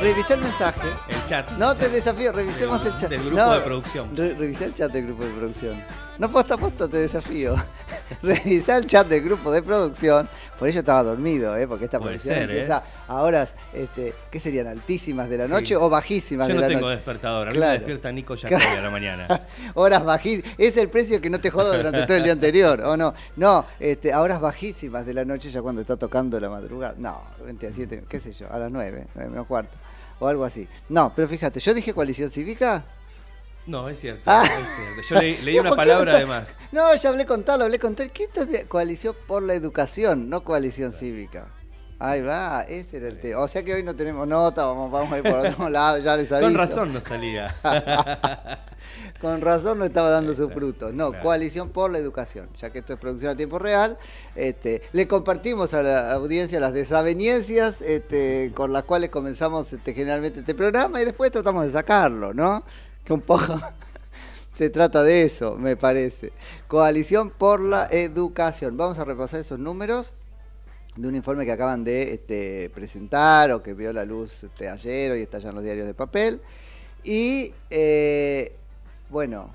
a. Revisé el mensaje. El chat. No te desafío, revisemos el chat. Del grupo No, de producción. re- revisé el chat del grupo de producción. No posta posta, te desafío. revisé el chat del grupo de producción. Por ello estaba dormido, ¿eh? porque esta Puede producción ser, ¿eh? empieza a horas, este, ¿qué serían? ¿Altísimas de la Sí. noche o bajísimas Yo de no la tengo noche? despertador, a mí Claro. me despierta Nico Yacoy a la mañana. horas bajísimas. Es el precio que no te joda durante todo el día anterior, ¿o no? No, este, a horas bajísimas de la noche, ya cuando está tocando la madrugada. No, 27, qué sé yo, a las 9, 9 menos cuarto. O algo así. No, pero fíjate, yo dije coalición cívica. No, es cierto, Ah. es cierto. Yo leí, leí ¿Y una palabra además. No, ya hablé con tal, hablé con tal. ¿Qué esto es de coalición por la educación, no coalición cívica? Ahí va, ese era el tema. O sea que hoy no tenemos nota, vamos, vamos a ir por otro lado, ya les aviso. Con razón no salía. Con razón no estaba dando sus frutos. No, Claro. coalición por la educación, ya que esto es producción a tiempo real. Este, le compartimos a la audiencia las desavenencias este, con las cuales comenzamos este, generalmente este programa y después tratamos de sacarlo, ¿no? Que un poco se trata de eso, me parece. Coalición por la educación. Vamos a repasar esos números de un informe que acaban de este, presentar o que vio la luz este, ayer, hoy está ya en los diarios de papel. Y eh, bueno,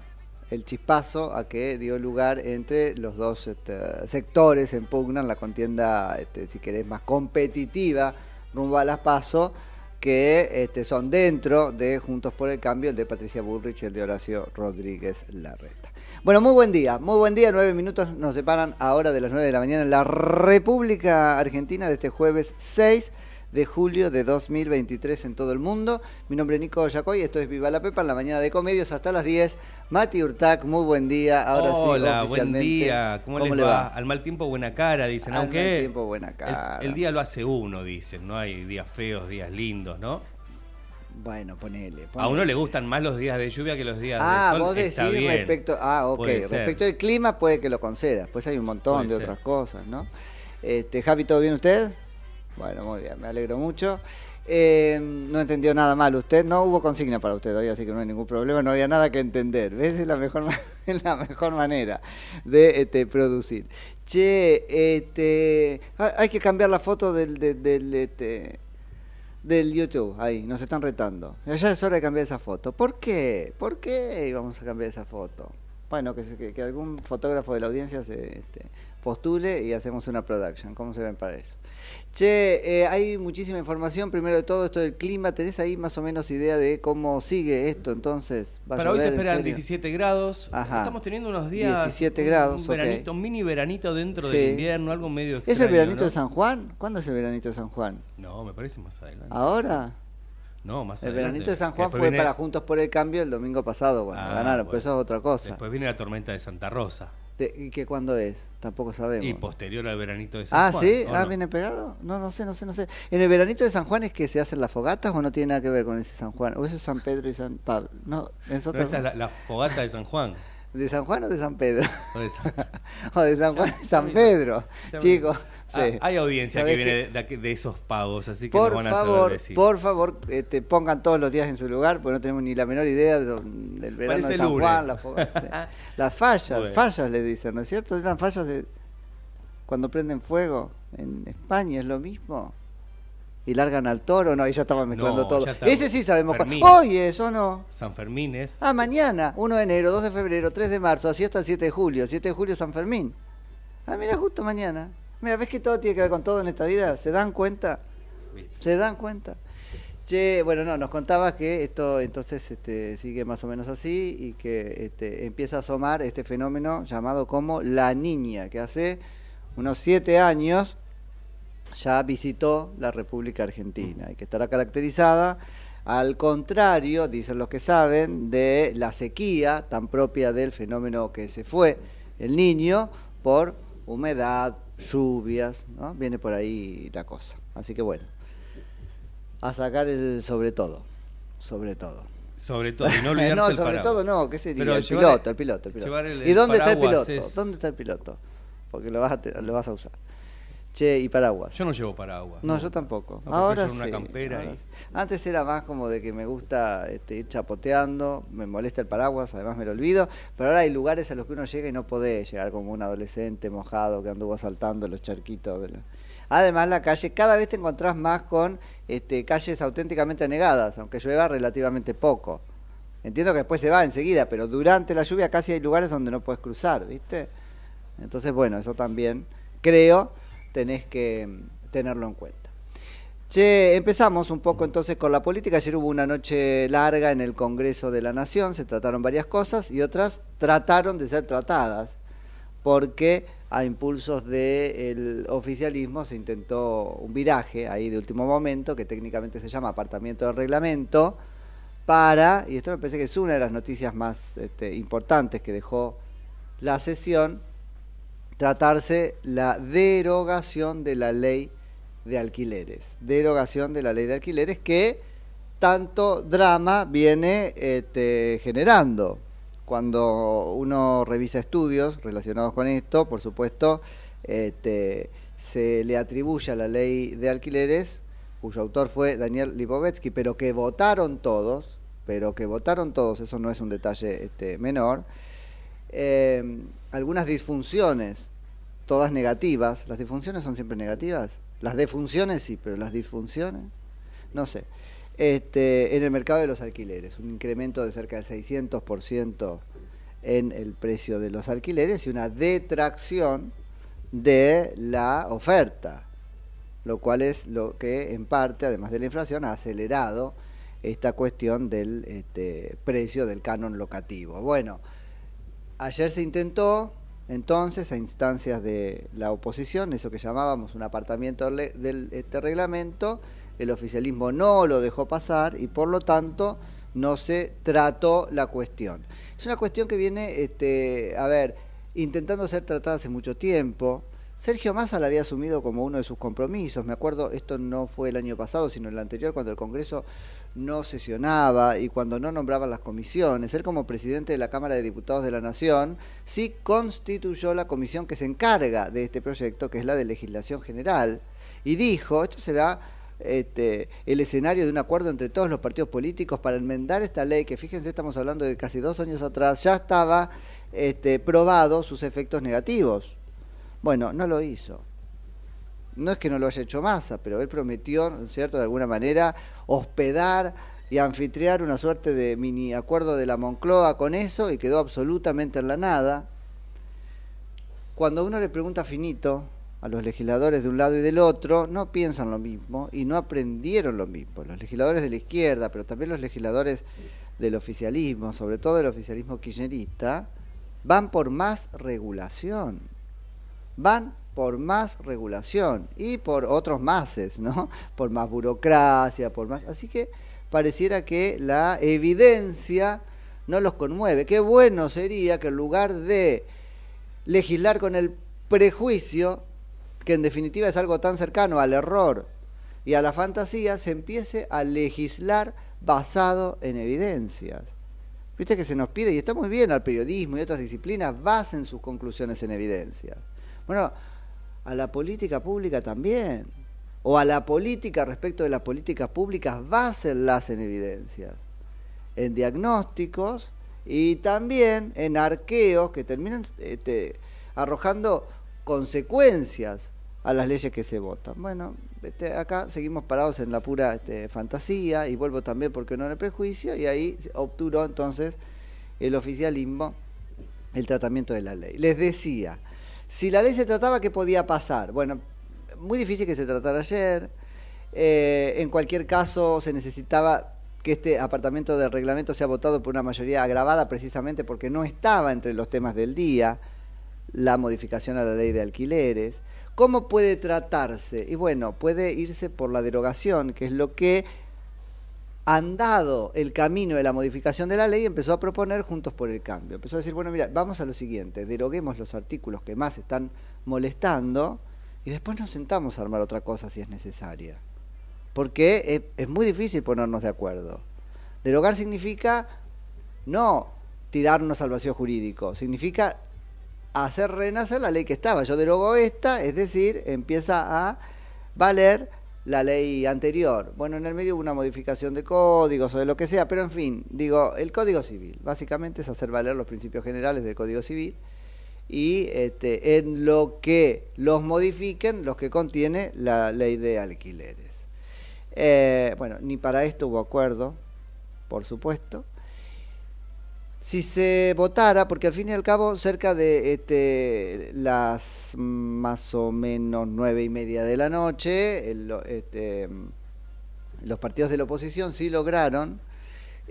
el chispazo a que dio lugar entre los dos este, sectores en pugna la contienda, este, si querés, más competitiva rumbo a las PASO, que este, son dentro de Juntos por el Cambio, el de Patricia Bullrich y el de Horacio Rodríguez Larreta. Bueno, muy buen día, muy buen día, nueve minutos nos separan ahora de las nueve de la mañana en la República Argentina de este jueves 6 de julio de 2023 en todo el mundo. Mi nombre es Nico Yacoy, esto es Viva la Pepa en la mañana de Comedios hasta las 10. Mati Urtac, muy buen día. Ahora sí, Hola, buen oficialmente. día. ¿Cómo, les le va? Al mal tiempo, buena cara, dicen. Al Aunque mal tiempo, buena cara. El, el día lo hace uno, dicen. No hay días feos, días lindos, ¿no? Bueno, ponele, A uno le gustan más los días de lluvia que los días Ah, de sol. vos decís respecto. Ah, ok. Puede. Respecto del clima, puede que lo conceda. Después hay un montón Puede de ser. otras cosas, ¿no? Este, Javi, ¿todo bien usted? Bueno, muy bien, me alegro mucho. Eh, no entendió nada mal usted. No hubo consigna para usted hoy, así que no hay ningún problema. No había nada que entender. ¿Ves? Es la mejor, la mejor manera de este, producir. Che, este, ha- hay que cambiar la foto del, del, este, del YouTube. Ahí, nos están retando. Ya es hora de cambiar esa foto. ¿Por qué? ¿Por qué íbamos a cambiar esa foto? Bueno, que, que, que algún fotógrafo de la audiencia se este, postule y hacemos una production. ¿Cómo se ven para eso? Che, eh, hay muchísima información. Primero de todo, esto del clima. ¿Tenés ahí más o menos idea de cómo sigue esto entonces? ¿Va a Para hoy se esperan serio? 17 grados. Ajá. Estamos teniendo unos días. 17 un- grados, Un veranito, un mini veranito dentro Sí. del invierno, algo medio ¿Es el extraño, veranito ¿no? de San Juan? ¿Cuándo es el veranito de San Juan? No, me parece más adelante. ¿Ahora? No, más El adelante. veranito de San Juan fue viene- para Juntos por el Cambio el domingo pasado cuando Ah, ganaron, pero bueno. eso es otra cosa. Después viene la tormenta de Santa Rosa. De- ¿Y qué cuándo es? Tampoco sabemos. Y posterior al veranito de San Ah, Juan. ¿sí? ¿o Ah, no? ¿viene pegado? No, no sé, no sé, no sé. ¿En el veranito de San Juan es que se hacen las fogatas o no tiene nada que ver con ese San Juan? ¿O eso es San Pedro y San Pablo? No, es No, otra esa es la, la fogata de San Juan. ¿De San Juan o de San Pedro? O de San- o de San Juan y San Pedro. Chicos, Ah, sí. hay audiencia que ¿Sabés viene de, de- de esos pagos, así que Por nos van a favor, saber decir. por favor, este, pongan todos los días en su lugar, porque no tenemos ni la menor idea de del verano Parece de San. Juan, la fogata, sí. las fallas, Bueno. fallas le dicen, ¿no es cierto? Eran fallas de cuando prenden fuego en España, es lo mismo. Y largan al toro, no, ahí ya estaba mezclando No, todo. está. Ese sí sabemos cuál. Fermín. Hoy es o no. San Fermín es. Ah, mañana, 1 de enero, 2 de febrero, 3 de marzo, así hasta el 7 de julio. 7 de julio San Fermín. Ah, mira, justo mañana. Mira, ¿ves que todo tiene que ver con todo en esta vida? ¿Se dan cuenta? ¿Se dan cuenta? Che, bueno, no, nos contabas que esto entonces este, sigue más o menos así y que este, empieza a asomar este fenómeno llamado como la niña, que hace unos siete años ya visitó la República Argentina y que estará caracterizada, al contrario, dicen los que saben, de la sequía tan propia del fenómeno que se fue el niño por humedad, lluvias, ¿no? Viene por ahí la cosa. Así que bueno, a sacar el sobre todo, sobre todo. Sobre todo, y no olvidarse no, el sobre paraguas. todo no, ¿qué sería? Pero el llevar- piloto, el piloto, el piloto. el- ¿Y el dónde está el piloto? es- ¿Dónde está el piloto? Porque lo vas a, lo vas a usar. Che, y paraguas. Yo no llevo paraguas. No, yo tampoco. No, ahora prefiero una sí, campera ahora y- sí. Antes era más como de que me gusta este, ir chapoteando, me molesta el paraguas, además me lo olvido, pero ahora hay lugares a los que uno llega y no podés llegar como un adolescente mojado que anduvo saltando los charquitos. De la- Además la calle, cada vez te encontrás más con este, calles auténticamente anegadas, aunque llueva relativamente poco. Entiendo que después se va enseguida, pero durante la lluvia casi hay lugares donde no puedes cruzar, ¿viste? Entonces, bueno, eso también creo tenés que mm, tenerlo en cuenta. Che, empezamos un poco entonces con la política. Ayer hubo una noche larga en el Congreso de la Nación, se trataron varias cosas y otras trataron de ser tratadas, porque a impulsos del oficialismo se intentó un viraje ahí de último momento, que técnicamente se llama apartamiento del reglamento, para, y esto me parece que es una de las noticias más este, importantes que dejó la sesión, tratarse la derogación de la ley de alquileres. Derogación de la ley de alquileres que tanto drama viene este, generando. Cuando uno revisa estudios relacionados con esto, por supuesto, este, se le atribuye a la ley de alquileres, cuyo autor fue Daniel Lipovetsky, pero que votaron todos, pero que votaron todos, eso no es un detalle este, menor, eh, algunas disfunciones, todas negativas. ¿Las disfunciones son siempre negativas? Las defunciones sí, pero las disfunciones, no sé. Este, en el mercado de los alquileres, un incremento de cerca del 600% en el precio de los alquileres y una detracción de la oferta, lo cual es lo que en parte, además de la inflación, ha acelerado esta cuestión del este, precio del canon locativo. Bueno, Ayer se intentó, entonces, a instancias de la oposición, eso que llamábamos un apartamiento del este reglamento, el oficialismo no lo dejó pasar y por lo tanto no se trató la cuestión. Es una cuestión que viene, este, a ver, intentando ser tratada hace mucho tiempo. Sergio Massa la había asumido como uno de sus compromisos. Me acuerdo, esto no fue el año pasado, sino el anterior, cuando el Congreso no sesionaba y cuando no nombraban las comisiones. Él como presidente de la Cámara de Diputados de la Nación sí constituyó la comisión que se encarga de este proyecto, que es la de legislación general, y dijo, esto será este, el escenario de un acuerdo entre todos los partidos políticos para enmendar esta ley, que fíjense, estamos hablando de casi dos años atrás, ya estaba este, probado sus efectos negativos. Bueno, no lo hizo. No es que no lo haya hecho Massa, pero él prometió, ¿no es cierto?, de alguna manera, hospedar y anfitriar una suerte de mini acuerdo de la Moncloa con eso y quedó absolutamente en la nada. cuando uno le pregunta finito a los legisladores de un lado y del otro, no piensan lo mismo y no aprendieron lo mismo. Los legisladores de la izquierda, pero también los legisladores del oficialismo, sobre todo el oficialismo kirchnerista, van por más regulación. Van por más regulación y por otros máses, ¿no? Por más burocracia, por más. Así que pareciera que la evidencia no los conmueve. Qué bueno sería que en lugar de legislar con el prejuicio, que en definitiva es algo tan cercano al error y a la fantasía, se empiece a legislar basado en evidencias. Viste que se nos pide, y está muy bien al periodismo y otras disciplinas, basen sus conclusiones en evidencias. Bueno, a la política pública también. O a la política respecto de las políticas públicas, básenlas en evidencias. En diagnósticos y también en arqueos que terminan este, arrojando consecuencias a las leyes que se votan. Bueno, este, acá seguimos parados en la pura este, fantasía y vuelvo también porque no el prejuicio y ahí obturó entonces el oficialismo el tratamiento de la ley. Les decía, si la ley se trataba, ¿qué podía pasar? Bueno, muy difícil que se tratara ayer. Eh, en cualquier caso, se necesitaba que este apartamento de reglamento sea votado por una mayoría agravada precisamente porque no estaba entre los temas del día la modificación a la ley de alquileres. ¿Cómo puede tratarse? Y bueno, puede irse por la derogación, que es lo que andado el camino de la modificación de la ley, empezó a proponer Juntos por el Cambio. Empezó a decir, bueno, mira, vamos a lo siguiente, deroguemos los artículos que más están molestando y después nos sentamos a armar otra cosa si es necesaria. Porque es, es muy difícil ponernos de acuerdo. Derogar significa no tirarnos al vacío jurídico, significa hacer renacer la ley que estaba. Yo derogo esta, es decir, empieza a valer la ley anterior. Bueno, en el medio hubo una modificación de códigos o de lo que sea, pero en fin, digo, el Código Civil, básicamente es hacer valer los principios generales del Código Civil y este, en lo que los modifiquen los que contiene la ley de alquileres. Eh, bueno, ni para esto hubo acuerdo, por supuesto si se votara, porque al fin y al cabo cerca de este, las más o menos nueve y media de la noche, este, los partidos de la oposición sí lograron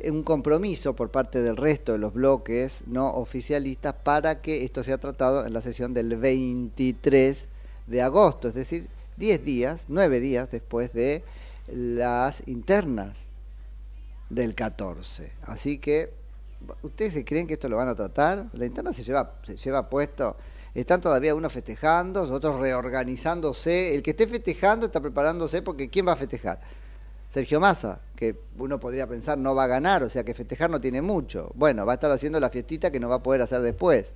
un compromiso por parte del resto de los bloques no oficialistas para que esto sea tratado en la sesión del 23 de agosto, es decir, 10 días, 9 días después de las internas del 14. Así que ¿Ustedes se creen que esto lo van a tratar? La interna se lleva, se lleva puesto. Están todavía unos festejando, otros reorganizándose. El que esté festejando está preparándose porque ¿quién va a festejar? Sergio Massa, que uno podría pensar no va a ganar, o sea que festejar no tiene mucho. Bueno, va a estar haciendo la fiestita que no va a poder hacer después,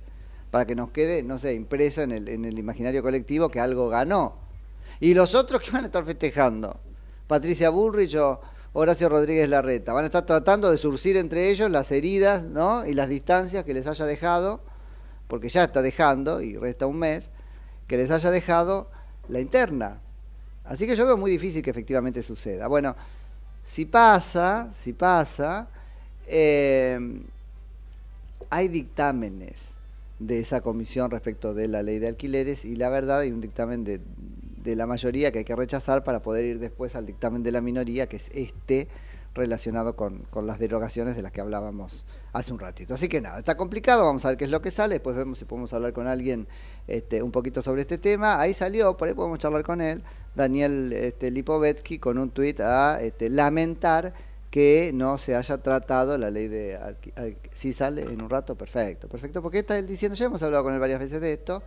para que nos quede, no sé, impresa en el, en el imaginario colectivo que algo ganó. Y los otros que van a estar festejando, Patricia Bullrich o Horacio Rodríguez Larreta. Van a estar tratando de surcir entre ellos las heridas ¿no? y las distancias que les haya dejado, porque ya está dejando, y resta un mes, que les haya dejado la interna. Así que yo veo muy difícil que efectivamente suceda. Bueno, si pasa, si pasa, eh, hay dictámenes de esa comisión respecto de la ley de alquileres y la verdad hay un dictamen de, de la mayoría que hay que rechazar para poder ir después al dictamen de la minoría, que es este relacionado con, con, las derogaciones de las que hablábamos hace un ratito. Así que nada, está complicado, vamos a ver qué es lo que sale, después vemos si podemos hablar con alguien este, un poquito sobre este tema. Ahí salió, por ahí podemos charlar con él, Daniel este, Lipovetsky, con un tuit a este, lamentar que no se haya tratado la ley de... Si sale en un rato, perfecto, perfecto, porque está él diciendo, ya hemos hablado con él varias veces de esto,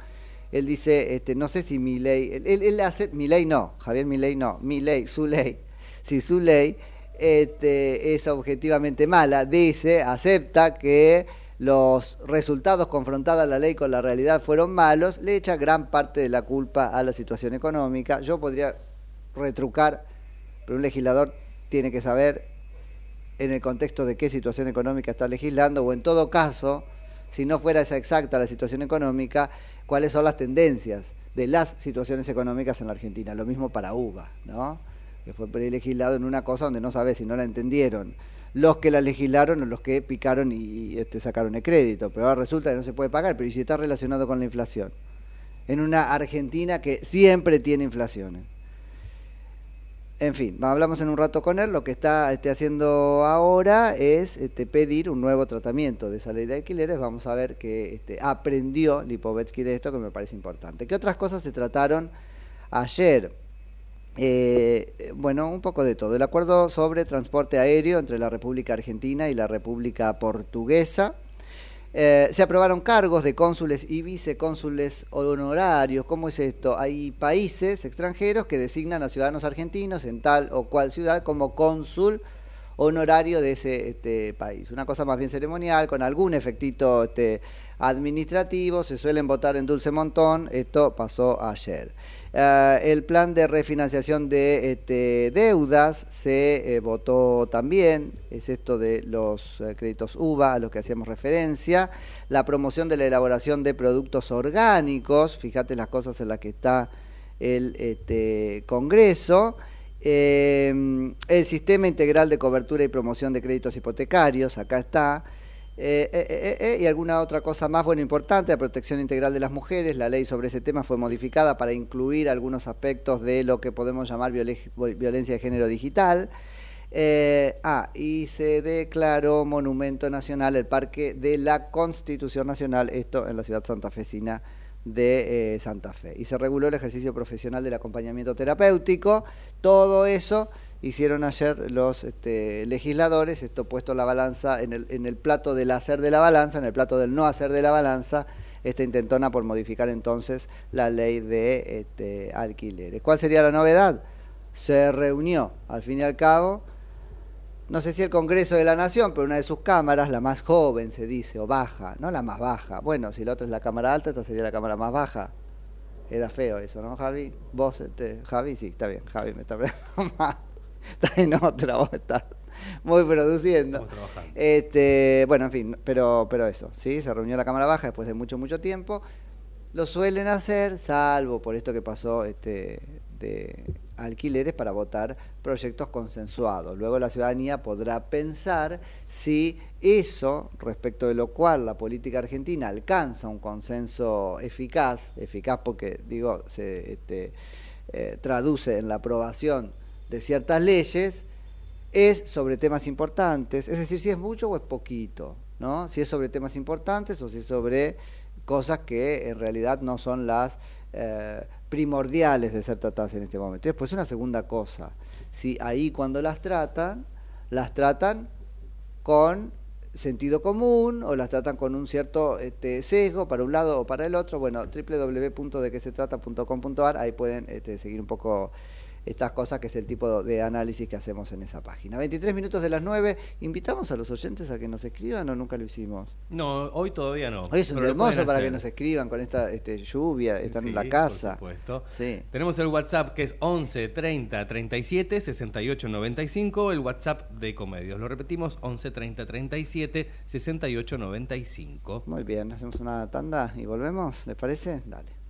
él dice, este, no sé si mi ley, él, él, hace, mi ley no, Javier mi ley no, mi ley, su ley, si su ley este, es objetivamente mala, dice, acepta que los resultados confrontados a la ley con la realidad fueron malos, le echa gran parte de la culpa a la situación económica. Yo podría retrucar, pero un legislador tiene que saber en el contexto de qué situación económica está legislando, o en todo caso, si no fuera esa exacta la situación económica, cuáles son las tendencias de las situaciones económicas en la Argentina. Lo mismo para UBA, ¿no? que fue legislado en una cosa donde no sabe si no la entendieron los que la legislaron o los que picaron y, este, sacaron el crédito. Pero ahora resulta que no se puede pagar, pero ¿y si está relacionado con la inflación? en una Argentina que siempre tiene inflaciones. En fin, hablamos en un rato con él. Lo que está este, haciendo ahora es este, pedir un nuevo tratamiento de esa ley de alquileres. Vamos a ver que este, aprendió Lipovetsky de esto, que me parece importante. ¿Qué otras cosas se trataron ayer? Eh, bueno, un poco de todo. El acuerdo sobre transporte aéreo entre la República Argentina y la República Portuguesa. Eh, se aprobaron cargos de cónsules y vicecónsules honorarios. ¿Cómo es esto? Hay países extranjeros que designan a ciudadanos argentinos en tal o cual ciudad como cónsul honorario de ese este, país. Una cosa más bien ceremonial, con algún efectito este, administrativo, se suelen votar en dulce montón, esto pasó ayer. Eh, el plan de refinanciación de este, deudas se eh, votó también, es esto de los eh, créditos UVA a los que hacíamos referencia, la promoción de la elaboración de productos orgánicos, fíjate las cosas en las que está el este, Congreso, el sistema integral de cobertura y promoción de créditos hipotecarios, acá está, eh, eh, eh, y alguna otra cosa más, bueno, importante, la protección integral de las mujeres. La ley sobre ese tema fue modificada para incluir algunos aspectos de lo que podemos llamar violencia de género digital. ah, y se declaró monumento nacional el Parque de la Constitución Nacional, esto en la ciudad santafesina de Santa Fe. Y se reguló el ejercicio profesional del acompañamiento terapéutico. Todo eso hicieron ayer los este, legisladores, esto puesto la balanza en el, en el plato del hacer de la balanza, en el plato del no hacer de la balanza, esta intentona por modificar entonces la ley de este, alquileres. ¿Cuál sería la novedad? Se reunió, al fin y al cabo, no sé si el Congreso de la Nación, pero una de sus cámaras, la más joven se dice, o baja, no la más baja. Bueno, si la otra es la cámara alta, esta sería la cámara más baja. Era feo eso, ¿no, Javi? Vos, este, Javi, sí, está bien, Javi me está más. está en otra, vos estás muy produciendo. Este, bueno, en fin, pero, pero eso, ¿sí? Se reunió la Cámara Baja después de mucho, mucho tiempo. Lo suelen hacer, salvo por esto que pasó este, de alquileres para votar proyectos consensuados. Luego la ciudadanía podrá pensar si eso, respecto de lo cual la política argentina alcanza un consenso eficaz, eficaz porque, digo, se este, eh, traduce en la aprobación de ciertas leyes es sobre temas importantes, es decir, si es mucho o es poquito, ¿no? Si es sobre temas importantes o si es sobre cosas que en realidad no son las eh, primordiales de ser tratadas en este momento. Después una segunda cosa, si ahí cuando las tratan, las tratan con sentido común o las tratan con un cierto este, sesgo para un lado o para el otro, bueno, www.dequesetrata.com.ar, ahí pueden este, seguir un poco estas cosas, que es el tipo de análisis que hacemos en esa página. 23 minutos de las 9, ¿invitamos a los oyentes a que nos escriban o nunca lo hicimos? No, hoy todavía no. Hoy es un hermoso para que nos escriban con esta este, lluvia, están en la casa. Por supuesto. Sí. Tenemos el WhatsApp que es 11 30 37 68 95, el WhatsApp de Comedios. Lo repetimos, 11 30 37 68 95. Muy bien, hacemos una tanda y volvemos, ¿les parece? Dale.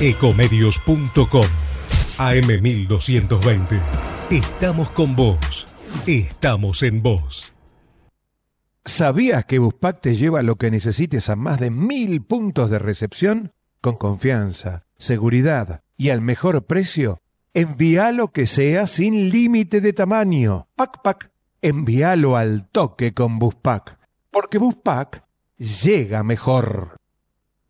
Ecomedios.com AM1220. Estamos con vos. Estamos en vos. ¿Sabías que Buspack te lleva lo que necesites a más de mil puntos de recepción? Con confianza, seguridad y al mejor precio. Envíalo que sea sin límite de tamaño. Pac Pac. Envíalo al toque con Buspack. Porque Buspack llega mejor.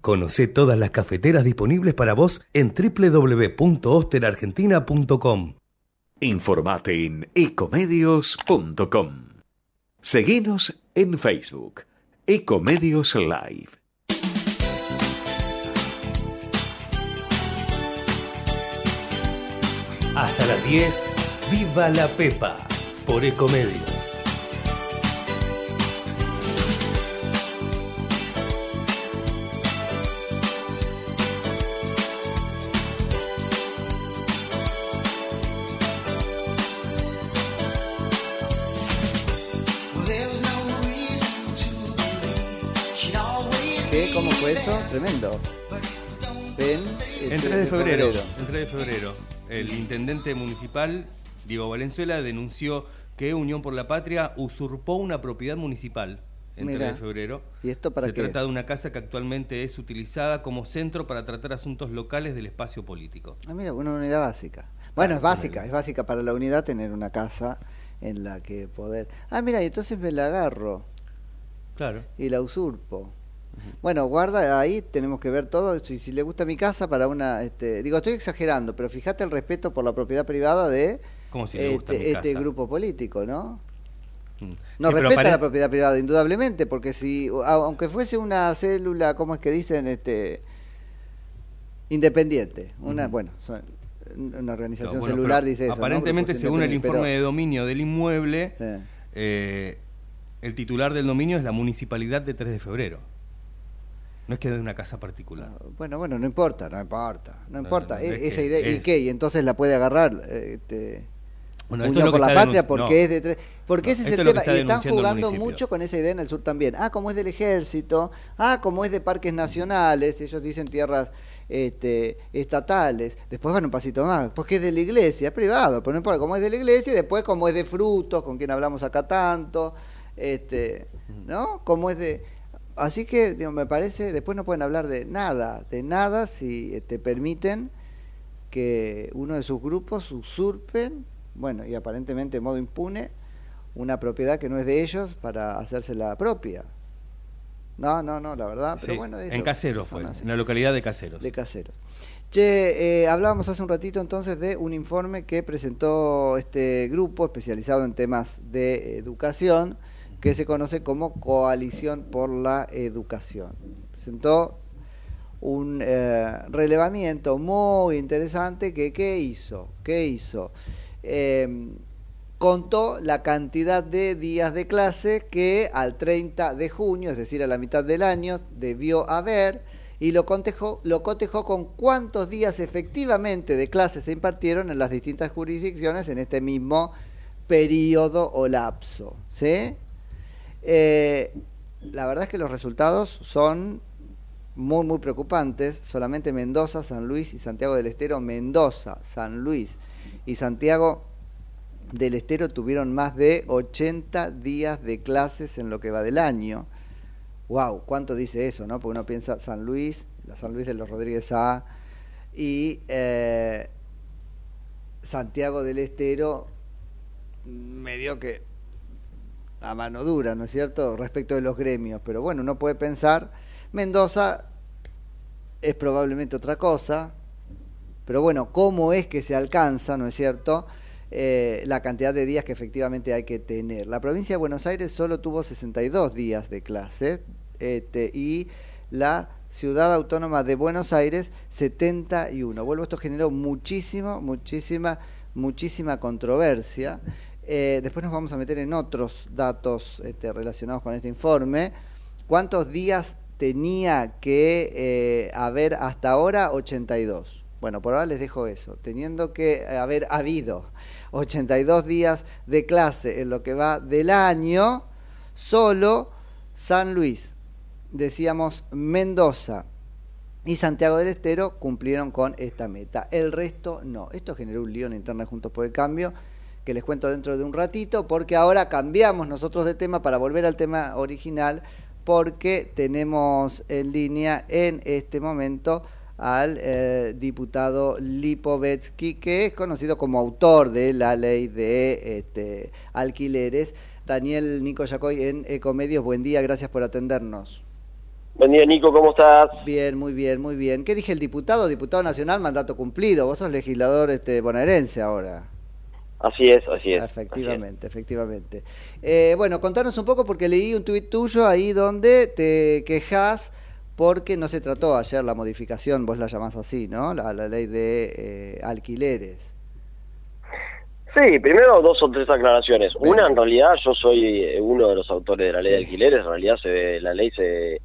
Conoce todas las cafeteras disponibles para vos en www.osterargentina.com. Informate en ecomedios.com. Seguinos en Facebook, Ecomedios Live. Hasta las 10, Viva la Pepa, por Ecomedios. Eso? Tremendo. Ven. En este, 3 de febrero, 3 de febrero, el intendente municipal, Diego Valenzuela, denunció que Unión por la Patria usurpó una propiedad municipal en 3 Mira. de febrero. ¿Y esto para Se qué? trata de una casa que actualmente es utilizada como centro para tratar asuntos locales del espacio político. Ah, mira, una unidad básica. Bueno, es básica, es básica para la unidad tener una casa en la que poder. Ah, mira, y entonces me la agarro Claro. y la usurpo. Bueno, guarda, ahí tenemos que ver todo. Si, si le gusta mi casa para una. Este, digo, estoy exagerando, pero fíjate el respeto por la propiedad privada de ¿Cómo si le gusta este, mi este grupo político, ¿no? Mm. No Sí, respeta pare- la propiedad privada, indudablemente, porque si, aunque fuese una célula, ¿cómo es que dicen? este Independiente, una, bueno, son- una organización No, bueno, celular dice eso. Aparentemente, según el informe pero- de dominio del inmueble, Sí. eh, el titular del dominio es la municipalidad de 3 de febrero. No es que de una casa particular. Bueno, bueno, no importa, no importa, no importa. no, E- es esa idea, ¿y qué? Y entonces la puede agarrar este, Bueno, Unión es por la Patria porque es de tres. Porque ese es el tema. está Y están jugando mucho con esa idea en el sur también. Ah, como es del ejército. Ah, como es de parques nacionales. Ellos dicen tierras este, estatales. Después van un pasito más. Porque es de la iglesia, es privado. Pero no importa, como es de la iglesia. Y después, como es de frutos, con quien hablamos acá tanto. Este, ¿No? Como es de. Así que, digo, me parece, después no pueden hablar de nada, de nada si te permiten que uno de sus grupos usurpen, bueno, y aparentemente de modo impune, una propiedad que no es de ellos para hacérsela propia. No, no, no, la verdad, pero Sí, bueno, en Caseros fue, así. en la localidad de Caseros. De Caseros. Che, eh, hablábamos hace un ratito entonces de un informe que presentó este grupo especializado en temas de educación, que se conoce como Coalición por la Educación. Presentó un eh, relevamiento muy interesante que ¿qué hizo? ¿Qué hizo? Eh, contó la cantidad de días de clase que al 30 de junio, es decir, a la mitad del año, debió haber y lo cotejó, lo cotejó con cuántos días efectivamente de clase se impartieron en las distintas jurisdicciones en este mismo periodo o lapso. ¿sí? Eh, la verdad es que los resultados son muy, muy preocupantes. Solamente Mendoza, San Luis y Santiago del Estero, Mendoza, San Luis y Santiago del Estero tuvieron más de 80 días de clases en lo que va del año. Wow, ¿cuánto dice eso, no? Porque uno piensa San Luis, la San Luis de los Rodríguez A y eh, Santiago del Estero, medio que a mano dura, ¿no es cierto?, respecto de los gremios. Pero bueno, uno puede pensar, Mendoza es probablemente otra cosa, pero bueno, ¿cómo es que se alcanza, ¿no es cierto?, eh, la cantidad de días que efectivamente hay que tener. La provincia de Buenos Aires solo tuvo 62 días de clase este, y la ciudad autónoma de Buenos Aires 71. Vuelvo, esto generó muchísimo, muchísima, muchísima controversia. Eh, después nos vamos a meter en otros datos este, relacionados con este informe. ¿Cuántos días tenía que eh, haber hasta ahora? 82. Bueno, por ahora les dejo eso. Teniendo que haber habido 82 días de clase en lo que va del año, solo San Luis, decíamos Mendoza y Santiago del Estero cumplieron con esta meta. El resto no. Esto generó un lío en Internet Juntos por el Cambio que les cuento dentro de un ratito, porque ahora cambiamos nosotros de tema para volver al tema original, porque tenemos en línea en este momento al eh, diputado Lipovetsky, que es conocido como autor de la ley de este, alquileres. Daniel Nico Yacoy en Ecomedios, buen día, gracias por atendernos. Buen día, Nico, ¿cómo estás? Bien, muy bien, muy bien. ¿Qué dije el diputado? Diputado nacional, mandato cumplido. Vos sos legislador este, bonaerense ahora. Así es, así es. Efectivamente, efectivamente. Eh, bueno, contanos un poco porque leí un tuit tuyo ahí donde te quejas porque no se trató ayer la modificación, vos la llamás así, ¿no? La, la ley de eh, alquileres. Sí, primero dos o tres aclaraciones. Una, en realidad, yo soy eh, uno de los autores de la ley de alquileres. En realidad, se, la ley se,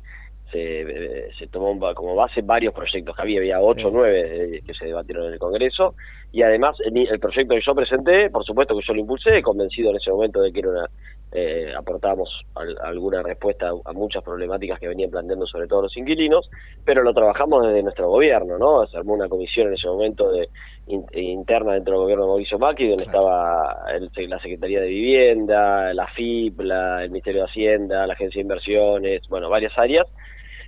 se, se tomó como base varios proyectos que había, había ocho o nueve que se debatieron en el Congreso, y además el, el, proyecto que yo presenté, por supuesto que yo lo impulsé, convencido en ese momento de que era una, eh, aportábamos al, alguna respuesta a, a, muchas problemáticas que venían planteando sobre todo los inquilinos, pero lo trabajamos desde nuestro gobierno, ¿no? Se armó una comisión en ese momento de in, interna dentro del gobierno de Mauricio Macri, donde claro. estaba el, la Secretaría de Vivienda, la FIP, la, el Ministerio de Hacienda, la Agencia de Inversiones, bueno, varias áreas,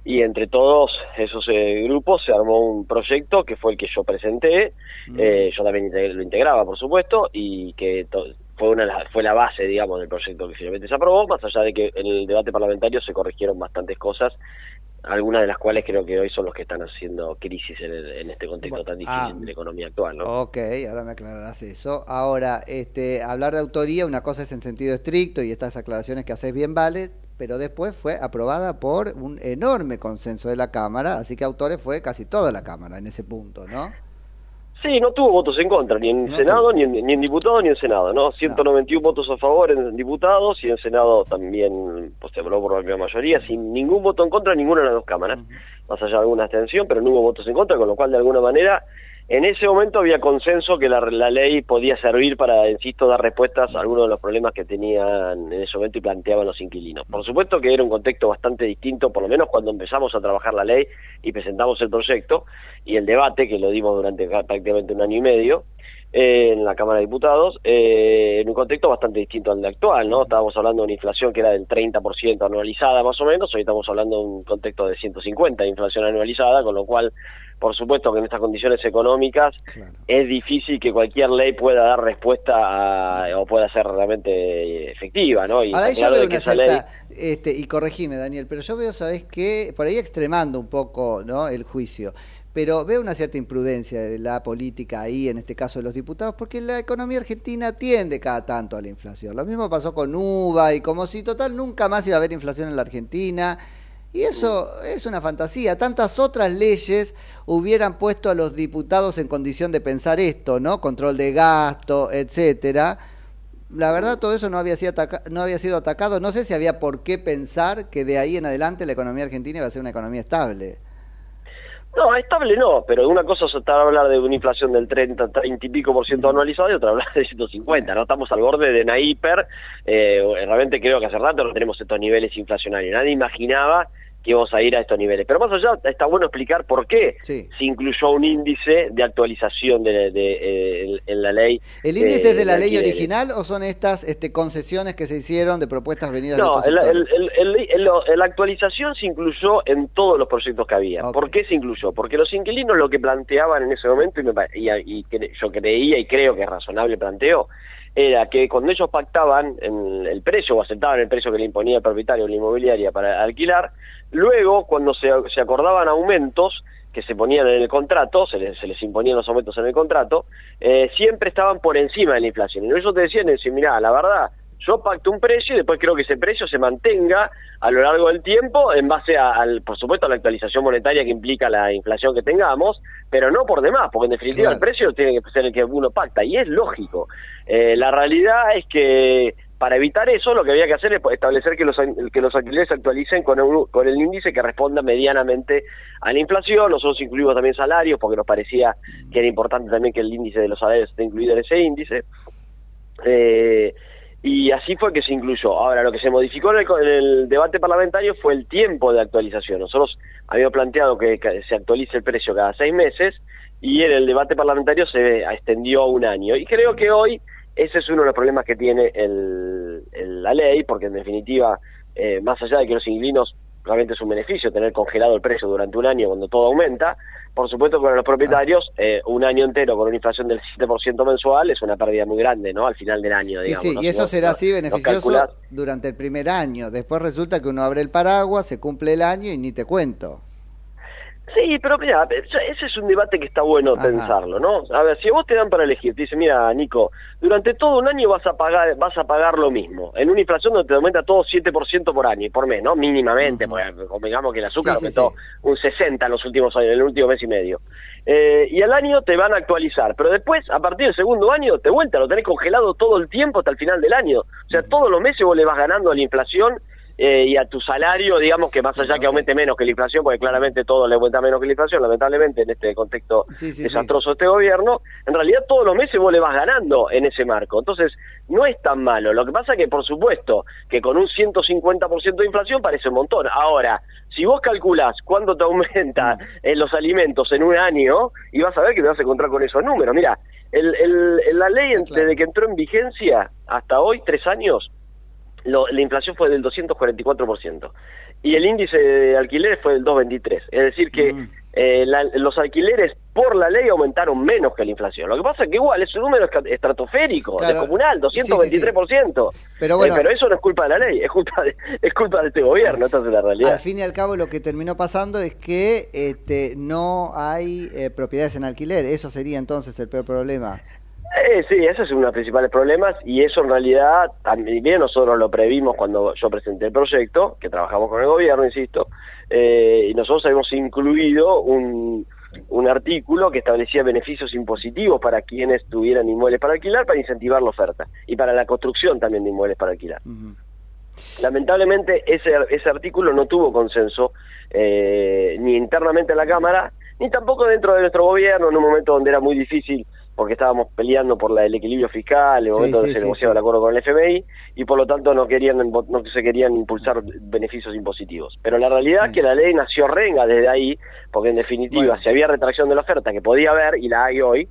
y entre todos esos eh, grupos se armó un proyecto que fue el que yo presenté, mm. eh, yo también lo integraba por supuesto, y que fue, una, fue la base, digamos, del proyecto que finalmente se aprobó, más allá de que en el debate parlamentario se corrigieron bastantes cosas, algunas de las cuales creo que hoy son los que están haciendo crisis en, el, en este contexto tan difícil ah, de la economía actual. ¿no? Ok, ahora me aclararás eso. Ahora, este, hablar de autoría, una cosa es en sentido estricto y estas aclaraciones que haces bien vale, pero después fue aprobada por un enorme consenso de la Cámara, así que autores fue casi toda la Cámara en ese punto, ¿no? Sí, no tuvo votos en contra, ni en no Senado, ni en, ni en diputados, ni en Senado, ¿no? 191 no. votos a favor en diputados y en Senado también pues, se aprobó por la amplia mayoría, sin ningún voto en contra en ninguna de las dos cámaras, uh -huh. más allá de alguna abstención, pero no hubo votos en contra, con lo cual de alguna manera en ese momento había consenso que la, la, ley podía servir para, insisto, dar respuestas a algunos de los problemas que tenían en ese momento y planteaban los inquilinos. Por supuesto que era un contexto bastante distinto, por lo menos cuando empezamos a trabajar la ley y presentamos el proyecto y el debate, que lo dimos durante prácticamente un año y medio, eh, en la Cámara de Diputados, eh, en un contexto bastante distinto al de actual, ¿no? Estábamos hablando de una inflación que era del 30% anualizada más o menos, hoy estamos hablando de un contexto de 150 de inflación anualizada, con lo cual por supuesto que en estas condiciones económicas claro. es difícil que cualquier ley pueda dar respuesta a, o pueda ser realmente efectiva, ¿no? Y Ahora, claro yo veo una cierta, ley... este, y corregime Daniel, pero yo veo, ¿sabes qué? Por ahí extremando un poco ¿no? el juicio, pero veo una cierta imprudencia de la política ahí, en este caso de los diputados, porque la economía argentina tiende cada tanto a la inflación. Lo mismo pasó con UVA y como si total nunca más iba a haber inflación en la Argentina y eso es una fantasía. Tantas otras leyes hubieran puesto a los diputados en condición de pensar esto, ¿no? Control de gasto, etcétera. la verdad todo eso no había, sido no había sido atacado. No sé si había por qué pensar que de ahí en adelante la economía argentina iba a ser una economía estable. No, estable no, pero una cosa es estar a hablar de una inflación del 30, 30 y pico por ciento anualizado y otra hablar de 150, ¿no? Estamos al borde de una hiper, eh, realmente creo que hace rato no tenemos estos niveles inflacionarios, nadie imaginaba íbamos a ir a estos niveles. Pero más allá, está bueno explicar por qué se incluyó un índice de actualización de, de- eh, en- la ley. ¿El índice eh, es de la ley alquileres. original o son estas este, concesiones que se hicieron de propuestas venidas No, de otros el- la actualización se incluyó en todos los proyectos que había. ¿Por qué se incluyó? Porque los inquilinos lo que planteaban en ese momento, y, me y- y cre- yo creía y creo que es razonable planteo, era que cuando ellos pactaban en el precio o aceptaban el precio que le imponía el propietario de la inmobiliaria para alquilar, luego cuando se, se acordaban aumentos que se ponían en el contrato, se les, se les imponían los aumentos en el contrato, eh, siempre estaban por encima de la inflación. Y ellos te decían, decían, mirá, la verdad, yo pacto un precio y después creo que ese precio se mantenga a lo largo del tiempo en base a, al, por supuesto, a la actualización monetaria que implica la inflación que tengamos, pero no por demás, porque en definitiva Claro. el precio tiene que ser el que uno pacta y es lógico. Eh, la realidad es que para evitar eso lo que había que hacer es establecer que los, que los alquileres se actualicen con, un- con el índice que responda medianamente a la inflación. Nosotros incluimos también salarios porque nos parecía que era importante también que el índice de los salarios esté incluido en ese índice. Eh, y así fue que se incluyó. Ahora, lo que se modificó en el, en el debate parlamentario fue el tiempo de actualización. Nosotros habíamos planteado que, que se actualice el precio cada seis meses y en el debate parlamentario se extendió a un año. Y creo que hoy ese es uno de los problemas que tiene el- el- la ley, porque en definitiva, eh, más allá de que los inquilinos realmente es un beneficio tener congelado el precio durante un año cuando todo aumenta, por supuesto para los propietarios eh, un año entero con una inflación del 7% mensual es una pérdida muy grande, ¿no? Al final del año, Sí, digamos. sí, ¿no? y eso será así beneficioso durante el primer año. Después resulta que uno abre el paraguas, se cumple el año y ni te cuento. Sí, pero mira, ese es un debate que está bueno pensarlo, ¿no? A ver, si vos te dan para elegir, te dicen, mira, Nico, durante todo un año vas a pagar vas a pagar lo mismo, en una inflación donde te aumenta todo 7% por año y por mes, ¿no? Mínimamente, porque convengamos que el azúcar Sí, sí, aumentó un 60 en los últimos años, en el último mes y medio. Eh, y al año te van a actualizar, pero después, a partir del segundo año, te vuelta, lo tenés congelado todo el tiempo hasta el final del año. O sea, todos los meses vos le vas ganando a la inflación eh, y a tu salario, digamos que más allá que aumente menos que la inflación, porque claramente todo le aumenta menos que la inflación, lamentablemente en este contexto desastroso de este gobierno, en realidad todos los meses vos le vas ganando en ese marco. Entonces, no es tan malo. Lo que pasa que, por supuesto, que con un 150% de inflación parece un montón. Ahora, si vos calculás cuánto te aumenta en los alimentos en un año, y vas a ver que te vas a encontrar con esos números. Mira, el, el- el- la ley desde que entró en vigencia hasta hoy, tres años, lo- la inflación fue del 244% y el índice de alquileres fue del 223. Es decir, que eh, la- los alquileres por la ley aumentaron menos que la inflación. Lo que pasa es que igual es un número estratosférico, Claro. descomunal, 223%. Pero bueno. Eh, pero eso no es culpa de la ley, es culpa de, es culpa de este gobierno, esta es la realidad. Al fin y al cabo lo que terminó pasando es que este, no hay eh, propiedades en alquiler. Eso sería entonces el peor problema. Eh, sí, ese es uno de los principales problemas y eso en realidad también nosotros lo previmos cuando yo presenté el proyecto, que trabajamos con el gobierno, insisto, eh, y nosotros hemos incluido un, un artículo que establecía beneficios impositivos para quienes tuvieran inmuebles para alquilar para incentivar la oferta y para la construcción también de inmuebles para alquilar. Lamentablemente ese, ese artículo no tuvo consenso eh, ni internamente en la Cámara, ni tampoco dentro de nuestro gobierno en un momento donde era muy difícil porque estábamos peleando por la- el equilibrio fiscal, el momento donde sí, se negociaba sí. el acuerdo con el FMI, y por lo tanto no querían no se querían impulsar beneficios impositivos. Pero la realidad es que la ley nació renga desde ahí, porque en definitiva, si había retracción de la oferta, que podía haber, y la hay hoy,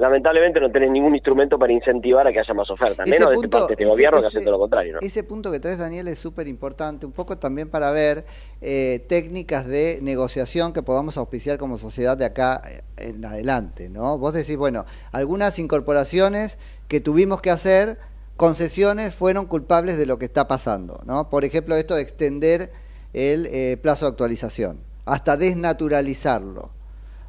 lamentablemente no tenés ningún instrumento para incentivar a que haya más oferta, menos de punto- este parte de este ese- gobierno que ese- hace todo lo contrario. ¿no? Ese punto que traes, Daniel, es súper importante, un poco también para ver eh, técnicas de negociación que podamos auspiciar como sociedad de acá eh, en adelante, ¿no? Vos decís, bueno, algunas incorporaciones que tuvimos que hacer, concesiones, fueron culpables de lo que está pasando, ¿no? Por ejemplo, esto de extender el eh, plazo de actualización, hasta desnaturalizarlo.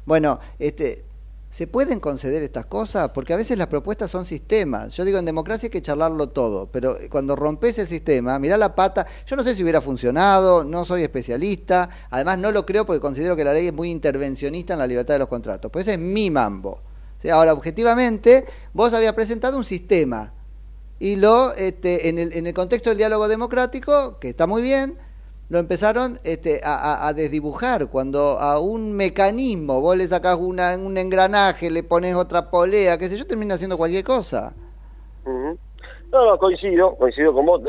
Bueno, este, ¿Se pueden conceder estas cosas? Porque a veces las propuestas son sistemas. Yo digo, en democracia hay que charlarlo todo, pero cuando rompes el sistema, mirá la pata, yo no sé si hubiera funcionado, no soy especialista, además no lo creo porque considero que la ley es muy intervencionista en la libertad de los contratos, pues ese es mi mambo. Ahora, objetivamente, vos habías presentado un sistema y lo, este, en, el, en el contexto del diálogo democrático, que está muy bien, lo empezaron este, a, a- desdibujar. Cuando a un mecanismo vos le sacás una, un engranaje, le pones otra polea, qué sé yo, termina haciendo cualquier cosa. No, no, coincido, coincido con vos,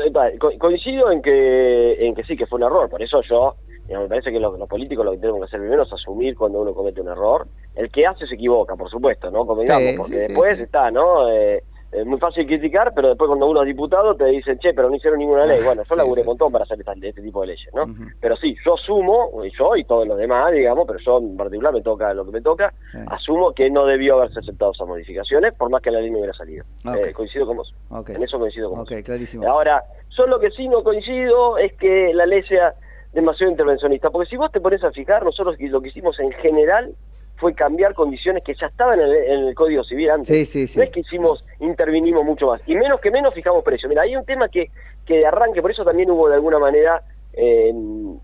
coincido en que, en que sí, que fue un error, por eso yo, me parece que los, los políticos lo que tenemos que hacer primero es asumir cuando uno comete un error, el que hace se equivoca, por supuesto, ¿no? Convengamos, Sí, porque sí, después sí. está, ¿no? Eh, es muy fácil criticar, pero después cuando uno es diputado te dicen, che, pero no hicieron ninguna ley. Bueno, yo Sí, laburé sí. un montón para hacer este tipo de leyes, ¿no? Pero sí, yo asumo, y yo y todos los demás, digamos, pero yo en particular me toca lo que me toca, asumo que no debió haberse aceptado esas modificaciones, por más que la ley no hubiera salido. Ok. Eh, coincido con vos. En eso coincido con Ok, vos. clarísimo. Ahora, yo lo que sí no coincido es que la ley sea demasiado intervencionista, porque si vos te pones a fijar, nosotros lo que hicimos en general fue cambiar condiciones que ya estaban en el, en el Código Civil antes. Sí, sí, sí. No es que hicimos, intervinimos mucho más. Y menos que menos fijamos precios. Mira, hay un tema que, que de arranque, por eso también hubo de alguna manera eh,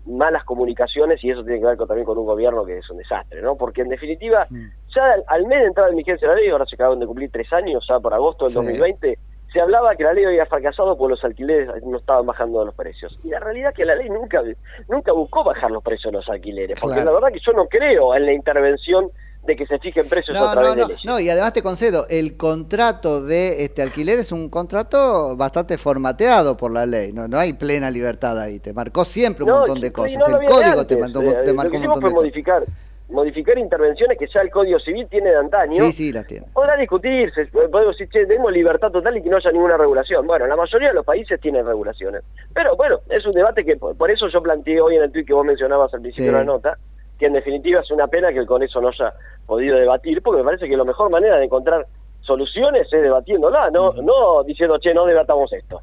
malas comunicaciones y eso tiene que ver con- también con un gobierno que es un desastre, ¿no? Porque en definitiva, ya al, al mes de entrada en vigencia de la ley, ahora se acaban de cumplir tres años, ya por agosto del Sí. 2020, se hablaba que la ley había fracasado porque los alquileres no estaban bajando los precios. Y la realidad es que la ley nunca, nunca buscó bajar los precios de los alquileres, porque Claro. la verdad que yo no creo en la intervención de que se fijen precios a No, través no, de no, leyes. no, y además te concedo, el contrato de este alquiler es un contrato bastante formateado por la ley, no, no hay plena libertad ahí, te marcó siempre un montón de cosas, el de código te, mandó, eh, te marcó un hicimos montón de cosas. modificar, modificar intervenciones que ya el Código Civil tiene de antaño. Sí, sí, las tiene. Podrá discutirse, podemos decir, che, tenemos libertad total y que no haya ninguna regulación. Bueno, la mayoría de los países tienen regulaciones. Pero bueno, es un debate que, por por eso yo planteé hoy en el tuit que vos mencionabas al principio Sí. de la nota, que en definitiva es una pena que el Congreso no haya podido debatir, porque me parece que la mejor manera de encontrar soluciones es debatiéndola, no, no diciendo, che, no debatamos esto.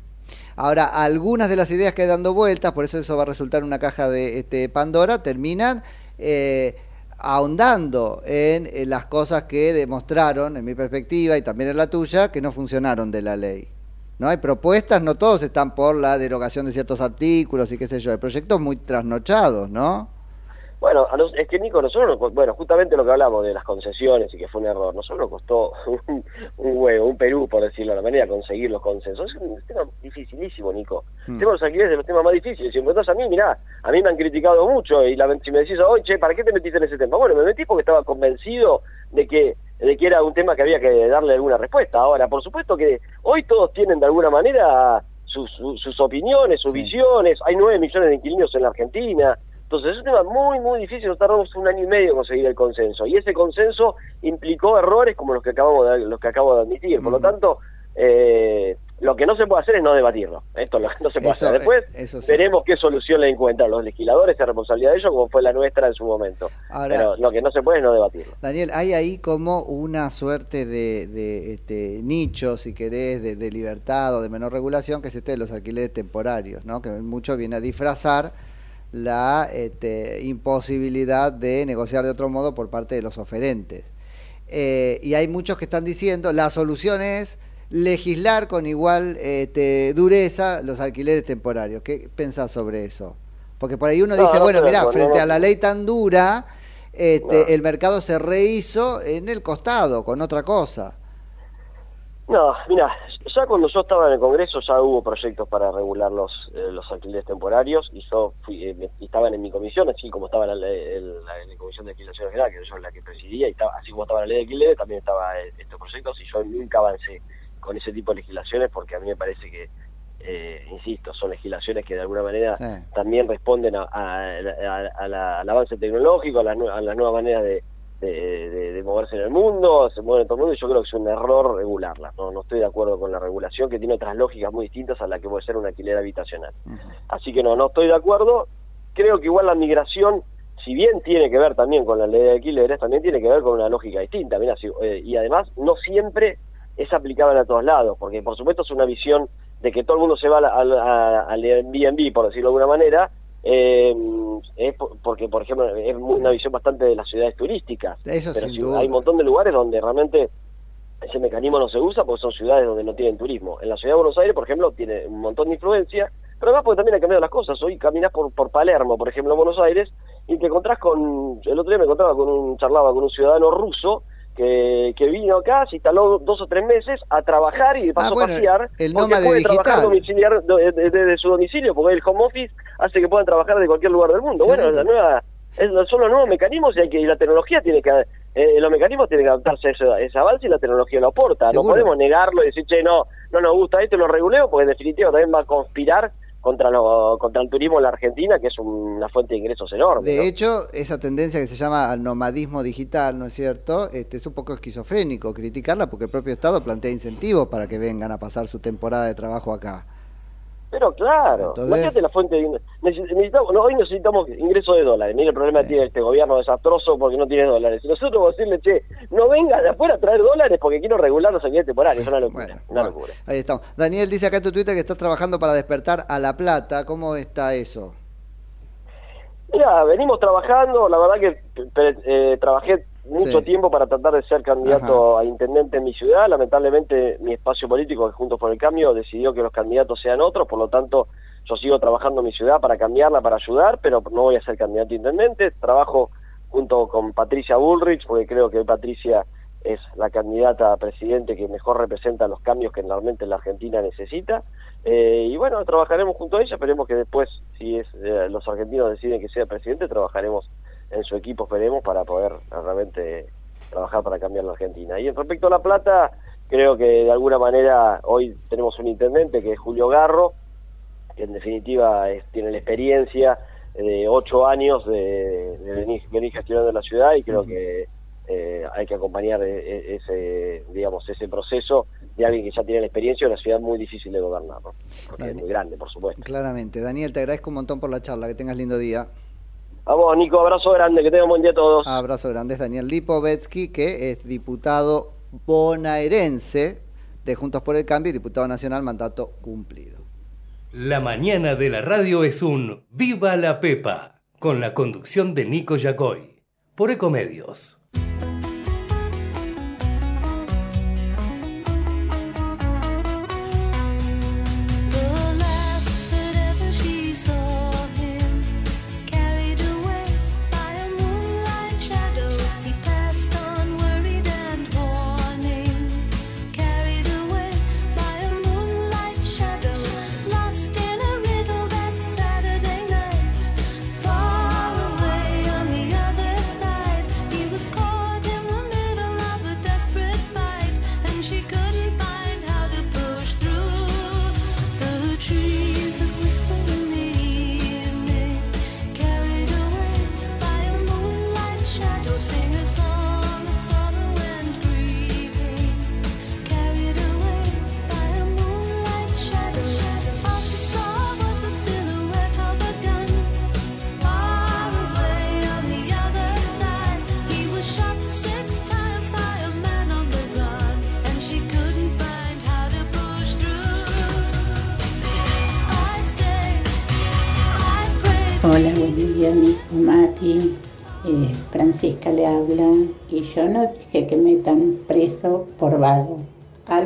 Ahora, algunas de las ideas que hay dando vueltas, por eso eso va a resultar una caja de este Pandora, terminan eh, ahondando en, eh, las cosas que demostraron, en mi perspectiva y también en la tuya, que no funcionaron de la ley. No hay propuestas, no todos están por la derogación de ciertos artículos y qué sé yo, hay proyectos muy trasnochados, ¿no? Bueno, a nos- es que Nico, nosotros, nos bueno, justamente lo que hablamos de las concesiones y que fue un error, nosotros nos costó un, un huevo, un Perú, por decirlo de la manera, conseguir los consensos. Es un tema dificilísimo, Nico. Mm. Tengo los alquileres de los temas más difíciles. Si preguntás a mí, mirá, a mí me han criticado mucho y la, si me decís, oye, che, ¿para qué te metiste en ese tema? Bueno, me metí porque estaba convencido de que de que era un tema que había que darle alguna respuesta. Ahora, por supuesto que hoy todos tienen de alguna manera sus, sus, sus opiniones, sus visiones. Hay nueve millones de inquilinos en la Argentina. Entonces es un tema muy, muy difícil. Nos tardamos un año y medio en conseguir el consenso. Y ese consenso implicó errores como los que acabamos de, los que acabo de admitir. Por lo tanto, eh, lo que no se puede hacer es no debatirlo. Esto lo- no se puede Eso, hacer. Después eh, eso sí. veremos qué solución le encuentran los legisladores. Es responsabilidad de ellos, como fue la nuestra en su momento. Ahora- Pero lo que no se puede es no debatirlo. Daniel, hay ahí como una suerte de, de, este, nicho, si querés, de, de libertad o de menor regulación, que es este de los alquileres temporarios, ¿no? que mucho viene a disfrazar la este, imposibilidad de negociar de otro modo por parte de los oferentes. Eh, y hay muchos que están diciendo, la solución es legislar con igual este, dureza los alquileres temporarios. ¿Qué pensás sobre eso? Porque por ahí uno No, dice, no bueno, mira, frente no, a la ley tan dura, este, el mercado se rehizo en el costado, con otra cosa. No, mira, ya cuando yo estaba en el Congreso ya hubo proyectos para regular los eh, los alquileres temporarios y yo fui, eh, estaban en mi comisión, así como estaba la, la- la Comisión de Alquilación General, que yo la que presidía, y estaba, así como estaba la ley de alquileres, también estaba eh, estos proyectos y yo nunca avancé con ese tipo de legislaciones porque a mí me parece que, eh, insisto, son legislaciones que de alguna manera Sí. también responden a- a- al avance tecnológico, a las nuevas maneras de, de, de- de moverse en el mundo, se mueve en todo el mundo y yo creo que es un error regularla. No, no estoy de acuerdo con la regulación que tiene otras lógicas muy distintas a la que puede ser un alquiler habitacional. Así que no, no estoy de acuerdo. Creo que igual la migración, si bien tiene que ver también con la ley de alquileres, también tiene que ver con una lógica distinta. Mira, si- eh, y además no siempre es aplicable a todos lados, porque por supuesto es una visión de que todo el mundo se va al, al Airbnb, por decirlo de alguna manera, eh, es por- porque, por ejemplo, es una visión bastante de las ciudades turísticas. Eso pero sin duda. hay un montón de lugares donde realmente ese mecanismo no se usa porque son ciudades donde no tienen turismo. En la ciudad de Buenos Aires, por ejemplo, tiene un montón de influencia, pero además porque también han cambiado las cosas. Hoy caminas por, por Palermo, por ejemplo, en Buenos Aires, y te encontrás con... El otro día me encontraba con un... charlaba con un ciudadano ruso que, que vino acá, se instaló dos o tres meses a trabajar y de paso Ah, bueno, pasear, el porque puede trabajar domiciliar de- de- desde su domicilio, porque el home office hace que puedan trabajar de cualquier lugar del mundo. Bueno, la nueva, es, son los nuevos mecanismos y, hay que, y la tecnología tiene que, eh, los mecanismos tienen que adaptarse a ese, a ese avance y la tecnología lo aporta. Seguro. No podemos negarlo y decir, che, no, no nos gusta esto, lo reguleo, porque en definitiva también va a conspirar contra, lo, contra el turismo en la Argentina, que es una fuente de ingresos enorme. ¿no? De hecho, esa tendencia que se llama al nomadismo digital, ¿no es cierto? Este, es un poco esquizofrénico criticarla porque el propio Estado plantea incentivos para que vengan a pasar su temporada de trabajo acá. Pero claro, imagínate la fuente de ingresos. Necesitamos, no, hoy necesitamos ingresos de dólares. Mira el problema que tiene este gobierno desastroso porque no tiene dólares. Y nosotros vamos a decirle, che, no vengas de afuera a traer dólares porque quiero regular los alquileres temporarios. Es una locura. una locura. Ahí estamos. Daniel dice acá en tu Twitter que estás trabajando para despertar a La Plata. ¿Cómo está eso? Mira, venimos trabajando, la verdad que eh, trabajé mucho Sí. tiempo para tratar de ser candidato a intendente en mi ciudad. Lamentablemente mi espacio político, que Juntos por el Cambio, decidió que los candidatos sean otros, por lo tanto yo sigo trabajando en mi ciudad para cambiarla, para ayudar, pero no voy a ser candidato a intendente. Trabajo junto con Patricia Bullrich, porque creo que Patricia es la candidata a presidente que mejor representa los cambios que normalmente la Argentina necesita. Eh, y bueno, trabajaremos junto a ella, esperemos que después, si es eh, los argentinos deciden que sea presidente, trabajaremos en su equipo, esperemos, para poder realmente trabajar para cambiar la Argentina. Y en respecto a La Plata, creo que de alguna manera hoy tenemos un intendente que es Julio Garro, que en definitiva es- tiene la experiencia de ocho años de, de venir, venir gestionando la ciudad y creo que eh, hay que acompañar e- e- ese digamos ese proceso de alguien que ya tiene la experiencia de una ciudad muy difícil de gobernar ¿no? porque es muy grande por supuesto Claramente. Daniel, te agradezco un montón por la charla. Que tengas lindo día. A vos Nico abrazo grande que tengan buen día a todos Abrazo grande. Es Daniel Lipovetsky, que es diputado bonaerense de Juntos por el Cambio y diputado nacional mandato cumplido. La mañana de la radio es un Viva la Pepa, con la conducción de Nico Yacoy, por Ecomedios.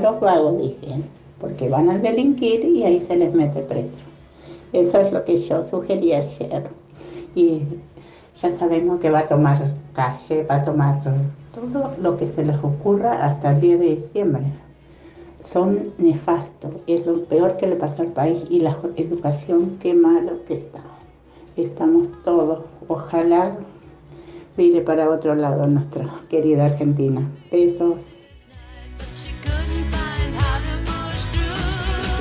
Los vagos dije, porque van a delinquir y ahí se les mete preso. Eso es lo que yo sugerí ayer. Y ya sabemos que va a tomar calle, va a tomar todo lo que se les ocurra hasta el 10 de diciembre. Son nefastos, es lo peor que le pasó al país y la educación, qué malo que está. Estamos todos, ojalá vire para otro lado nuestra querida Argentina. Besos.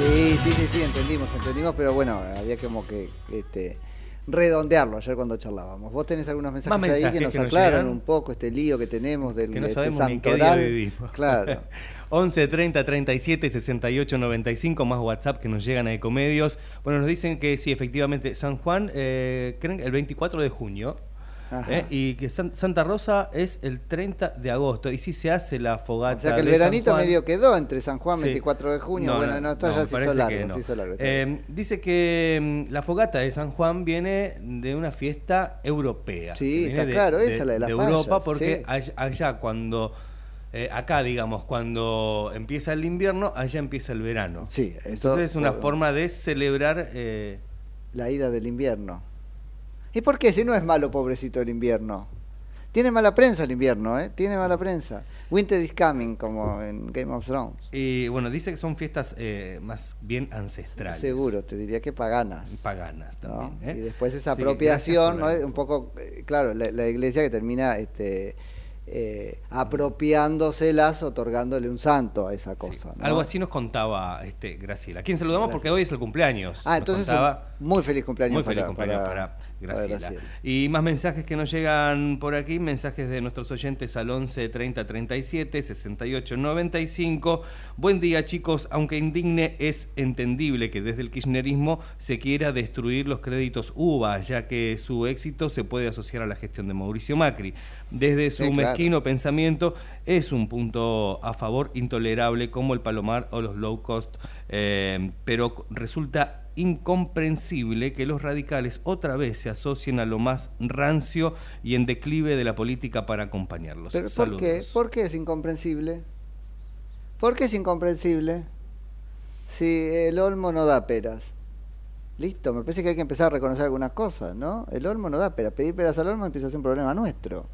Sí, sí, sí, sí, entendimos, entendimos, pero bueno, había como que este, redondearlo ayer cuando charlábamos. ¿Vos tenés algunos mensajes, ahí que nos que aclaran un poco este lío que tenemos del que no este, sabemos ni en qué día santoral? vivimos. Claro. 11 30 37 68 95 más WhatsApp que nos llegan a Ecomedios. Bueno, nos dicen que sí, efectivamente, San Juan, eh, creen el 24 de junio. Eh, y que San- Santa Rosa es el 30 de agosto. Y sí se hace la fogata. O sea que el de veranito medio quedó entre San Juan Sí. 24 de junio. No, bueno, no, no, esto no, ya se hizo largo, se hizo largo. Eh, dice que mm, la fogata de San Juan viene de una fiesta europea. Sí, Viene está claro, esa, la de las Europa, fallas, porque sí. allá, allá cuando. eh, acá, digamos, cuando empieza el invierno, allá empieza el verano. Sí, eso- Entonces es una bueno. forma de celebrar. eh, La ida del invierno. ¿Y por qué? Si no es malo, pobrecito, el invierno. Tiene mala prensa el invierno, ¿eh? Tiene mala prensa. Winter is coming, como en Game of Thrones. Y bueno, dice que son fiestas eh, más bien ancestrales. Seguro, te diría que paganas. Paganas ¿no? también. ¿eh? Y después esa apropiación, ¿no? Un poco, eh, claro, la, la iglesia que termina este, eh, apropiándoselas, otorgándole un santo a esa cosa. ¿no? Algo así nos contaba este, Graciela. ¿Quién saludamos? Porque hoy es el cumpleaños. Ah, entonces contaba- muy feliz cumpleaños, Muy feliz para, cumpleaños para, para Graciela. Graciela. Y más mensajes que nos llegan por aquí, mensajes de nuestros oyentes al 11 30 37 68 95. Buen día, chicos. Aunque indigne, es entendible que desde el kirchnerismo se quiera destruir los créditos UBA, ya que su éxito se puede asociar a la gestión de Mauricio Macri. Desde su Sí, claro. mezquino pensamiento es un punto a favor intolerable como el Palomar o los low cost, eh, pero resulta incomprensible que los radicales otra vez se asocien a lo más rancio y en declive de la política para acompañarlos. Pero, ¿Por qué? ¿Por qué es incomprensible? ¿Por qué es incomprensible? Si el olmo no da peras. Listo, me parece que hay que empezar a reconocer algunas cosas, ¿no? El olmo no da peras. Pedir peras al olmo empieza a ser un problema nuestro,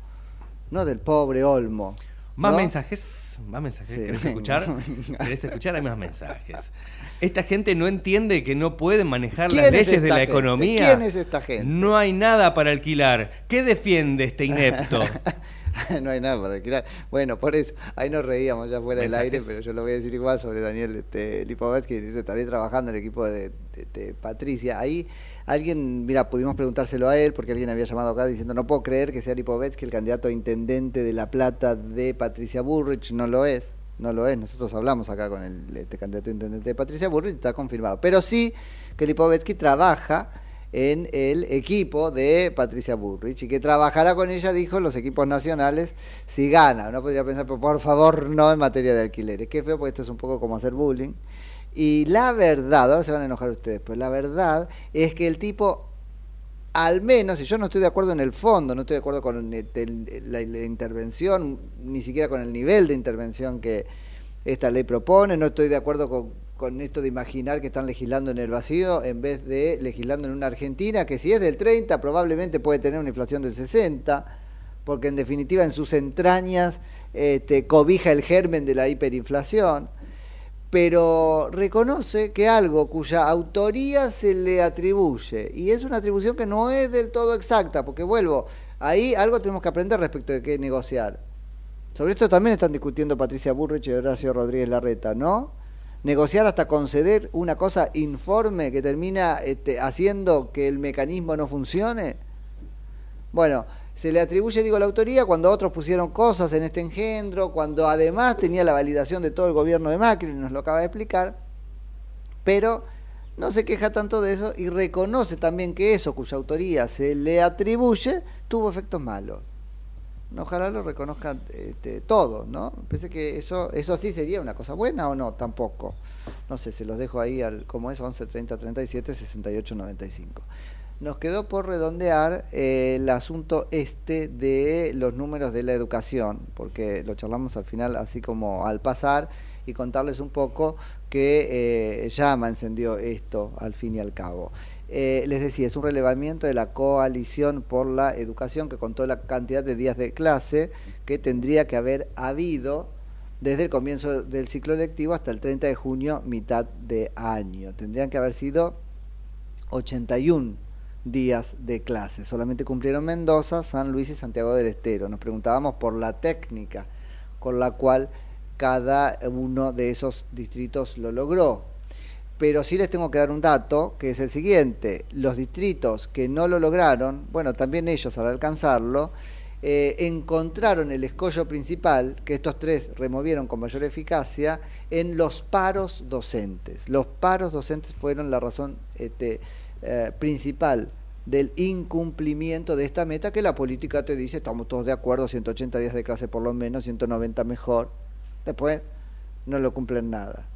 no del pobre olmo. Más ¿no? mensajes, más mensajes. Sí, ¿Querés venga, escuchar? venga. ¿Querés escuchar? Hay más mensajes. Esta gente no entiende que no pueden manejar las ¿Quién es leyes de la gente? economía. ¿Quién es esta gente? No hay nada para alquilar. ¿Qué defiende este inepto? no hay nada para alquilar. Bueno, por eso, ahí nos reíamos ya fuera del aire, pero yo lo voy a decir igual sobre Daniel este, Lipovetsky, que dice, estaré trabajando en el equipo de, de- de Patricia. Ahí alguien, mira, pudimos preguntárselo a él, porque alguien había llamado acá diciendo, no puedo creer que sea Lipovetsky el candidato a intendente de La Plata de Patricia Burrich, no lo es. No lo es, nosotros hablamos acá con el este candidato a intendente de Patricia Burrich, está confirmado. Pero sí que Lipovetsky trabaja en el equipo de Patricia Burrich y que trabajará con ella, dijo, los equipos nacionales si gana. Uno podría pensar, pero por favor, no en materia de alquileres. Qué feo, porque esto es un poco como hacer bullying. Y la verdad, ahora se van a enojar ustedes, pero la verdad es que el tipo, al menos, y yo no estoy de acuerdo en el fondo, no estoy de acuerdo con la, la intervención, ni siquiera con el nivel de intervención que esta ley propone, no estoy de acuerdo con, con esto de imaginar que están legislando en el vacío en vez de legislando en una Argentina que si es del 30 probablemente puede tener una inflación del 60, porque en definitiva en sus entrañas este, cobija el germen de la hiperinflación pero reconoce que algo cuya autoría se le atribuye, y es una atribución que no es del todo exacta, porque vuelvo, ahí algo tenemos que aprender respecto de qué negociar. Sobre esto también están discutiendo Patricia Burrich y Horacio Rodríguez Larreta, ¿no? Negociar hasta conceder una cosa informe que termina este, haciendo que el mecanismo no funcione. Bueno, se le atribuye, digo, la autoría cuando otros pusieron cosas en este engendro, cuando además tenía la validación de todo el gobierno de Macri, nos lo acaba de explicar, pero no se queja tanto de eso y reconoce también que eso cuya autoría se le atribuye tuvo efectos malos. Ojalá lo reconozcan este, todos, ¿no? Pensé que eso, eso sí sería una cosa buena o no, tampoco. No sé, se los dejo ahí al, como es, 11 30 37 68 95. Nos quedó por redondear eh, el asunto este de los números de la educación, porque lo charlamos al final así como al pasar y contarles un poco que eh, llama encendió esto al fin y al cabo. Eh, les decía, es un relevamiento de la coalición por la educación que contó la cantidad de días de clase que tendría que haber habido desde el comienzo del ciclo lectivo hasta el 30 de junio, mitad de año. Tendrían que haber sido 81 días de clase. Solamente cumplieron Mendoza, San Luis y Santiago del Estero. Nos preguntábamos por la técnica con la cual cada uno de esos distritos lo logró. Pero sí les tengo que dar un dato, que es el siguiente. Los distritos que no lo lograron, bueno, también ellos al alcanzarlo, eh, encontraron el escollo principal, que estos tres removieron con mayor eficacia, en los paros docentes. Los paros docentes fueron la razón este, eh, principal del incumplimiento de esta meta que la política te dice, estamos todos de acuerdo, 180 días de clase por lo menos, 190 mejor. Después no lo cumplen nada.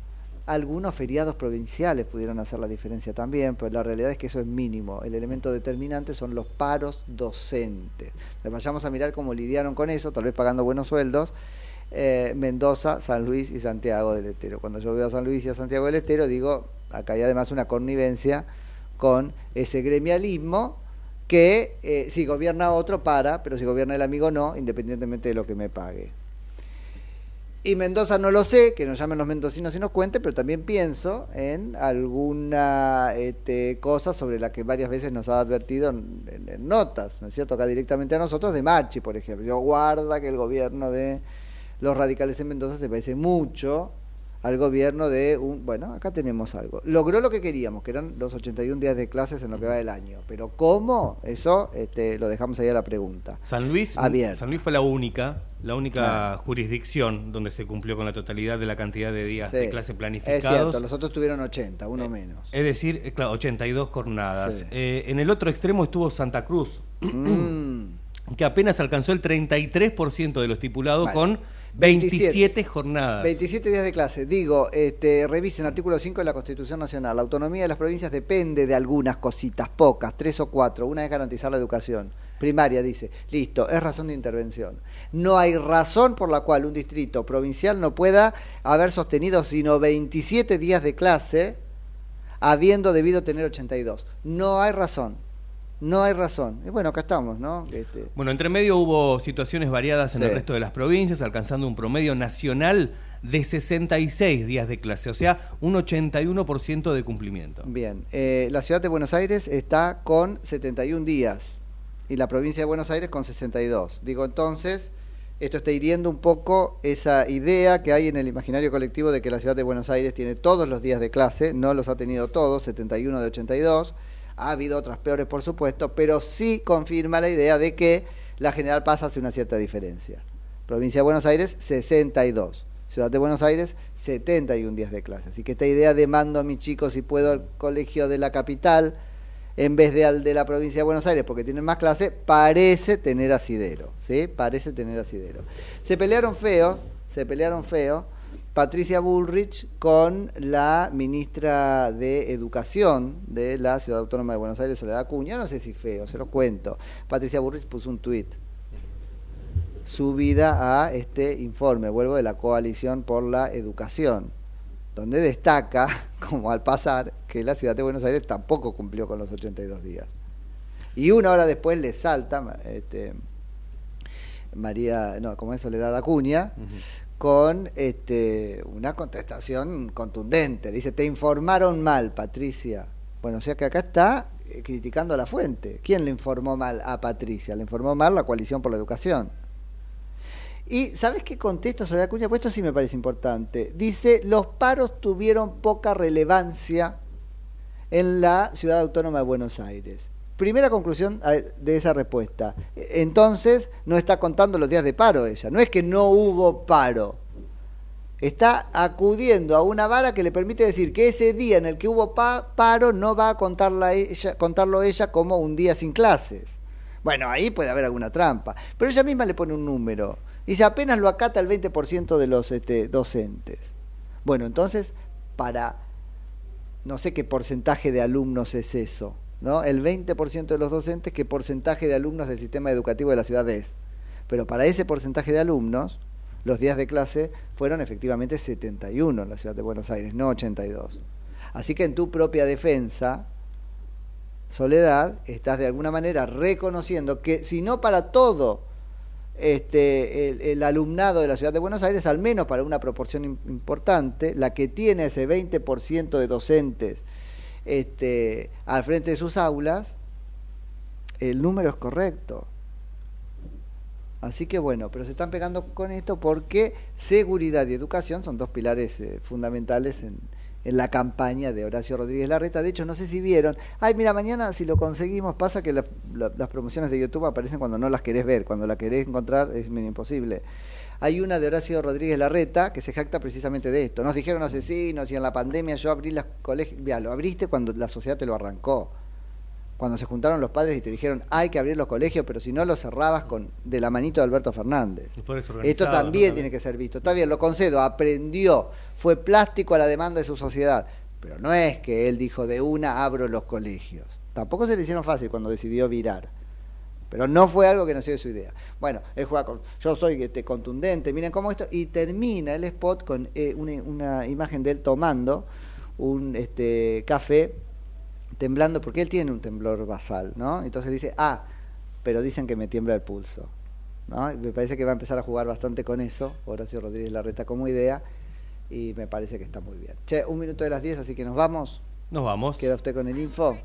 Algunos feriados provinciales pudieron hacer la diferencia también, pero la realidad es que eso es mínimo. El elemento determinante son los paros docentes. Entonces vayamos a mirar cómo lidiaron con eso, tal vez pagando buenos sueldos, eh, Mendoza, San Luis y Santiago del Estero. Cuando yo veo a San Luis y a Santiago del Estero, digo, acá hay además una connivencia con ese gremialismo que eh, si gobierna otro para, pero si gobierna el amigo no, independientemente de lo que me pague. Y Mendoza no lo sé, que nos llamen los mendocinos y nos cuenten, pero también pienso en alguna este, cosa sobre la que varias veces nos ha advertido en, notas, ¿no es cierto? Acá directamente a nosotros, de Marchi, por ejemplo. Yo guarda que el gobierno de los radicales en Mendoza se parece mucho al gobierno de un... Bueno, acá tenemos algo. Logró lo que queríamos, que eran los 81 días de clases en lo que va del año. Pero ¿cómo? Eso este, lo dejamos ahí a la pregunta. San Luis. San Luis fue la única, la única jurisdicción donde se cumplió con la totalidad de la cantidad de días Sí, de clase Es planificados. cierto, los otros tuvieron 80, uno menos. Es decir, eh, claro, 82 jornadas. Sí. Eh, en el otro extremo estuvo Santa Cruz, Mm. que apenas alcanzó el 33% de lo estipulado con 27 27 jornadas. 27 días de clase. Digo, este, revisen artículo 5 de la Constitución Nacional. La autonomía de las provincias depende de algunas cositas, pocas, tres o cuatro. Una es garantizar la educación. Primaria, dice. Listo, es razón de intervención. No hay razón por la cual un distrito provincial no pueda haber sostenido sino 27 días de clase habiendo debido tener 82. No hay razón. No hay razón. Y bueno, acá estamos, ¿no? Este, Bueno, entre medio hubo situaciones variadas en Sí. el resto de las provincias, alcanzando un promedio nacional de 66 días de clase, o sea, un 81% de cumplimiento. Bien, eh, la ciudad de Buenos Aires está con 71 días y la provincia de Buenos Aires con 62. Digo, entonces, esto está hiriendo un poco esa idea que hay en el imaginario colectivo de que la ciudad de Buenos Aires tiene todos los días de clase, no los ha tenido todos, 71 de 82. Ha habido otras peores, por supuesto, pero sí confirma la idea de que la General Paz hace una cierta diferencia. Provincia de Buenos Aires, 62. Ciudad de Buenos Aires, 71 días de clase. Así que esta idea de mando a mis chicos si puedo al colegio de la capital en vez de al de la provincia de Buenos Aires porque tienen más clase, parece tener asidero, ¿sí? Parece tener asidero. Se pelearon feo, se pelearon feo Patricia Bullrich con la ministra de Educación de la Ciudad Autónoma de Buenos Aires, Soledad Acuña, no sé si feo, se lo cuento. Patricia Bullrich puso un tuit subida a este informe, vuelvo, de la Coalición por la Educación, donde destaca, como al pasar, que la ciudad de Buenos Aires tampoco cumplió con los 82 días. Y una hora después le salta este, María, no, como es Soledad Acuña, con este, una contestación contundente. Dice, te informaron mal, Patricia. Bueno, o sea que acá está eh, criticando a la fuente. ¿Quién le informó mal a Patricia? Le informó mal la coalición por la educación. Y ¿sabes qué contesta Soledad Acuña? Pues esto sí me parece importante. Dice, los paros tuvieron poca relevancia en la ciudad autónoma de Buenos Aires. Primera conclusión ver, de esa respuesta. Entonces, no está contando los días de paro ella. No es que no hubo paro. Está acudiendo a una vara que le permite decir que ese día en el que hubo pa- paro no va a contarla ella, contarlo ella como un día sin clases. Bueno, ahí puede haber alguna trampa. Pero ella misma le pone un número. Dice, apenas lo acata el 20% de los este, docentes. Bueno, entonces, para no sé qué porcentaje de alumnos es eso, ¿no? El 20% de los docentes, ¿qué porcentaje de alumnos del sistema educativo de la ciudad es? Pero para ese porcentaje de alumnos, los días de clase fueron efectivamente 71 en la ciudad de Buenos Aires, no 82. Así que en tu propia defensa, Soledad, estás de alguna manera reconociendo que si no para todo este, el, alumnado de la ciudad de Buenos Aires, al menos para una proporción im- importante, la que tiene ese 20% de docentes este, al frente de sus aulas, el número es correcto. Así que bueno, pero se están pegando con esto porque seguridad y educación son dos pilares eh, fundamentales en, en la campaña de Horacio Rodríguez Larreta. De hecho, no sé si vieron. Ay, mira, mañana si lo conseguimos, pasa que la- la- las promociones de YouTube aparecen cuando no las querés ver, cuando la querés encontrar es imposible. Hay una de Horacio Rodríguez Larreta que se jacta precisamente de esto. Nos dijeron asesinos y en la pandemia yo abrí los colegios. Mira, lo abriste cuando la sociedad te lo arrancó. Cuando se juntaron los padres y te dijeron hay que abrir los colegios, pero si no los cerrabas con de la manito de Alberto Fernández. Esto también ¿no? tiene que ser visto. Está bien, lo concedo, aprendió, fue plástico a la demanda de su sociedad. Pero no es que él dijo de una abro los colegios. Tampoco se le hicieron fácil cuando decidió virar. Pero no fue algo que nació de su idea. Bueno, él juega con, yo soy este, contundente, miren cómo esto, y termina el spot con eh, una, imagen de él tomando un este, café temblando, porque él tiene un temblor basal, ¿no? Entonces dice, ah, pero dicen que me tiembla el pulso. ¿no? Me parece que va a empezar a jugar bastante con eso, Horacio Rodríguez Larreta como idea, y me parece que está muy bien. Che, un minuto de las 10, así que nos vamos. Nos vamos. ¿Queda usted con el info?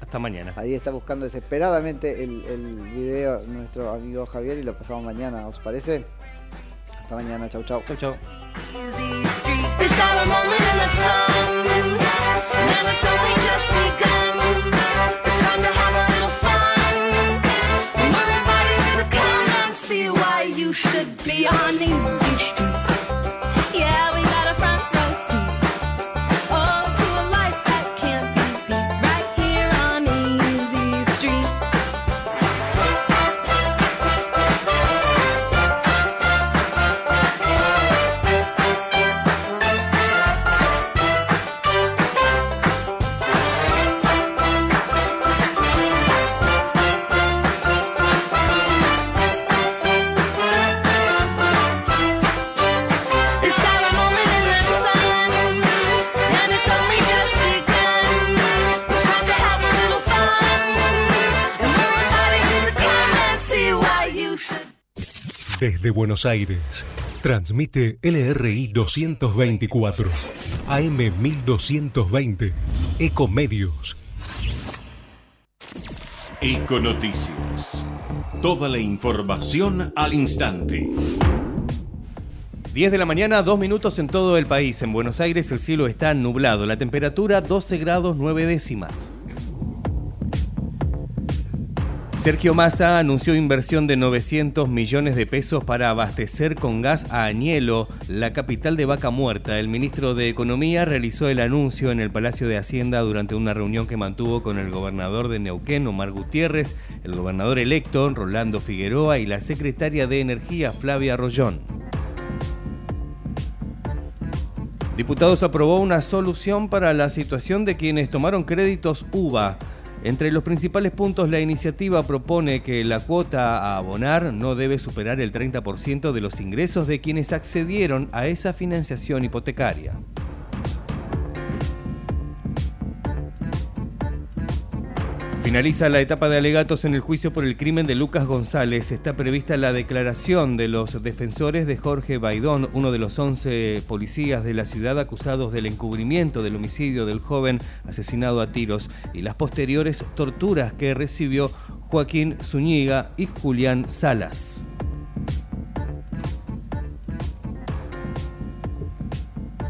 Hasta mañana. Ahí está buscando desesperadamente el, el video nuestro amigo Javier y lo pasamos mañana, ¿os parece? Hasta mañana, chau chau. Chau chau. Desde Buenos Aires, transmite LRI 224, AM 1220, Ecomedios. Econoticias. Toda la información al instante. 10 de la mañana, 2 minutos en todo el país. En Buenos Aires el cielo está nublado. La temperatura 12 grados 9 décimas. Sergio Massa anunció inversión de 900 millones de pesos para abastecer con gas a Añelo, la capital de Vaca Muerta. El ministro de Economía realizó el anuncio en el Palacio de Hacienda durante una reunión que mantuvo con el gobernador de Neuquén, Omar Gutiérrez, el gobernador electo, Rolando Figueroa, y la secretaria de Energía, Flavia Rollón. Diputados aprobó una solución para la situación de quienes tomaron créditos UVA. Entre los principales puntos, la iniciativa propone que la cuota a abonar no debe superar el 30% de los ingresos de quienes accedieron a esa financiación hipotecaria. Finaliza la etapa de alegatos en el juicio por el crimen de Lucas González. Está prevista la declaración de los defensores de Jorge Baidón, uno de los 11 policías de la ciudad acusados del encubrimiento del homicidio del joven asesinado a tiros y las posteriores torturas que recibió Joaquín Zúñiga y Julián Salas.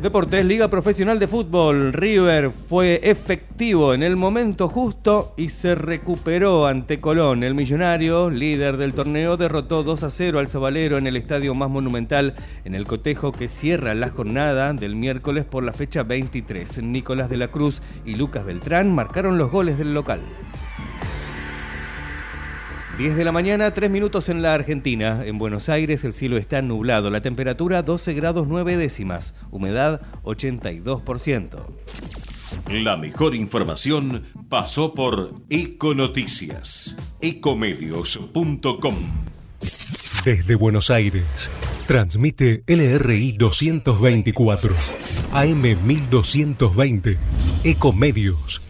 Deportes, Liga Profesional de Fútbol. River fue efectivo en el momento justo y se recuperó ante Colón. El millonario, líder del torneo, derrotó 2 a 0 al Zabalero en el estadio más monumental en el cotejo que cierra la jornada del miércoles por la fecha 23. Nicolás de la Cruz y Lucas Beltrán marcaron los goles del local. 10 de la mañana, 3 minutos en la Argentina. En Buenos Aires el cielo está nublado. La temperatura 12 grados 9 décimas. Humedad 82%. La mejor información pasó por Econoticias. Ecomedios.com. Desde Buenos Aires, transmite LRI 224, AM 1220, Ecomedios.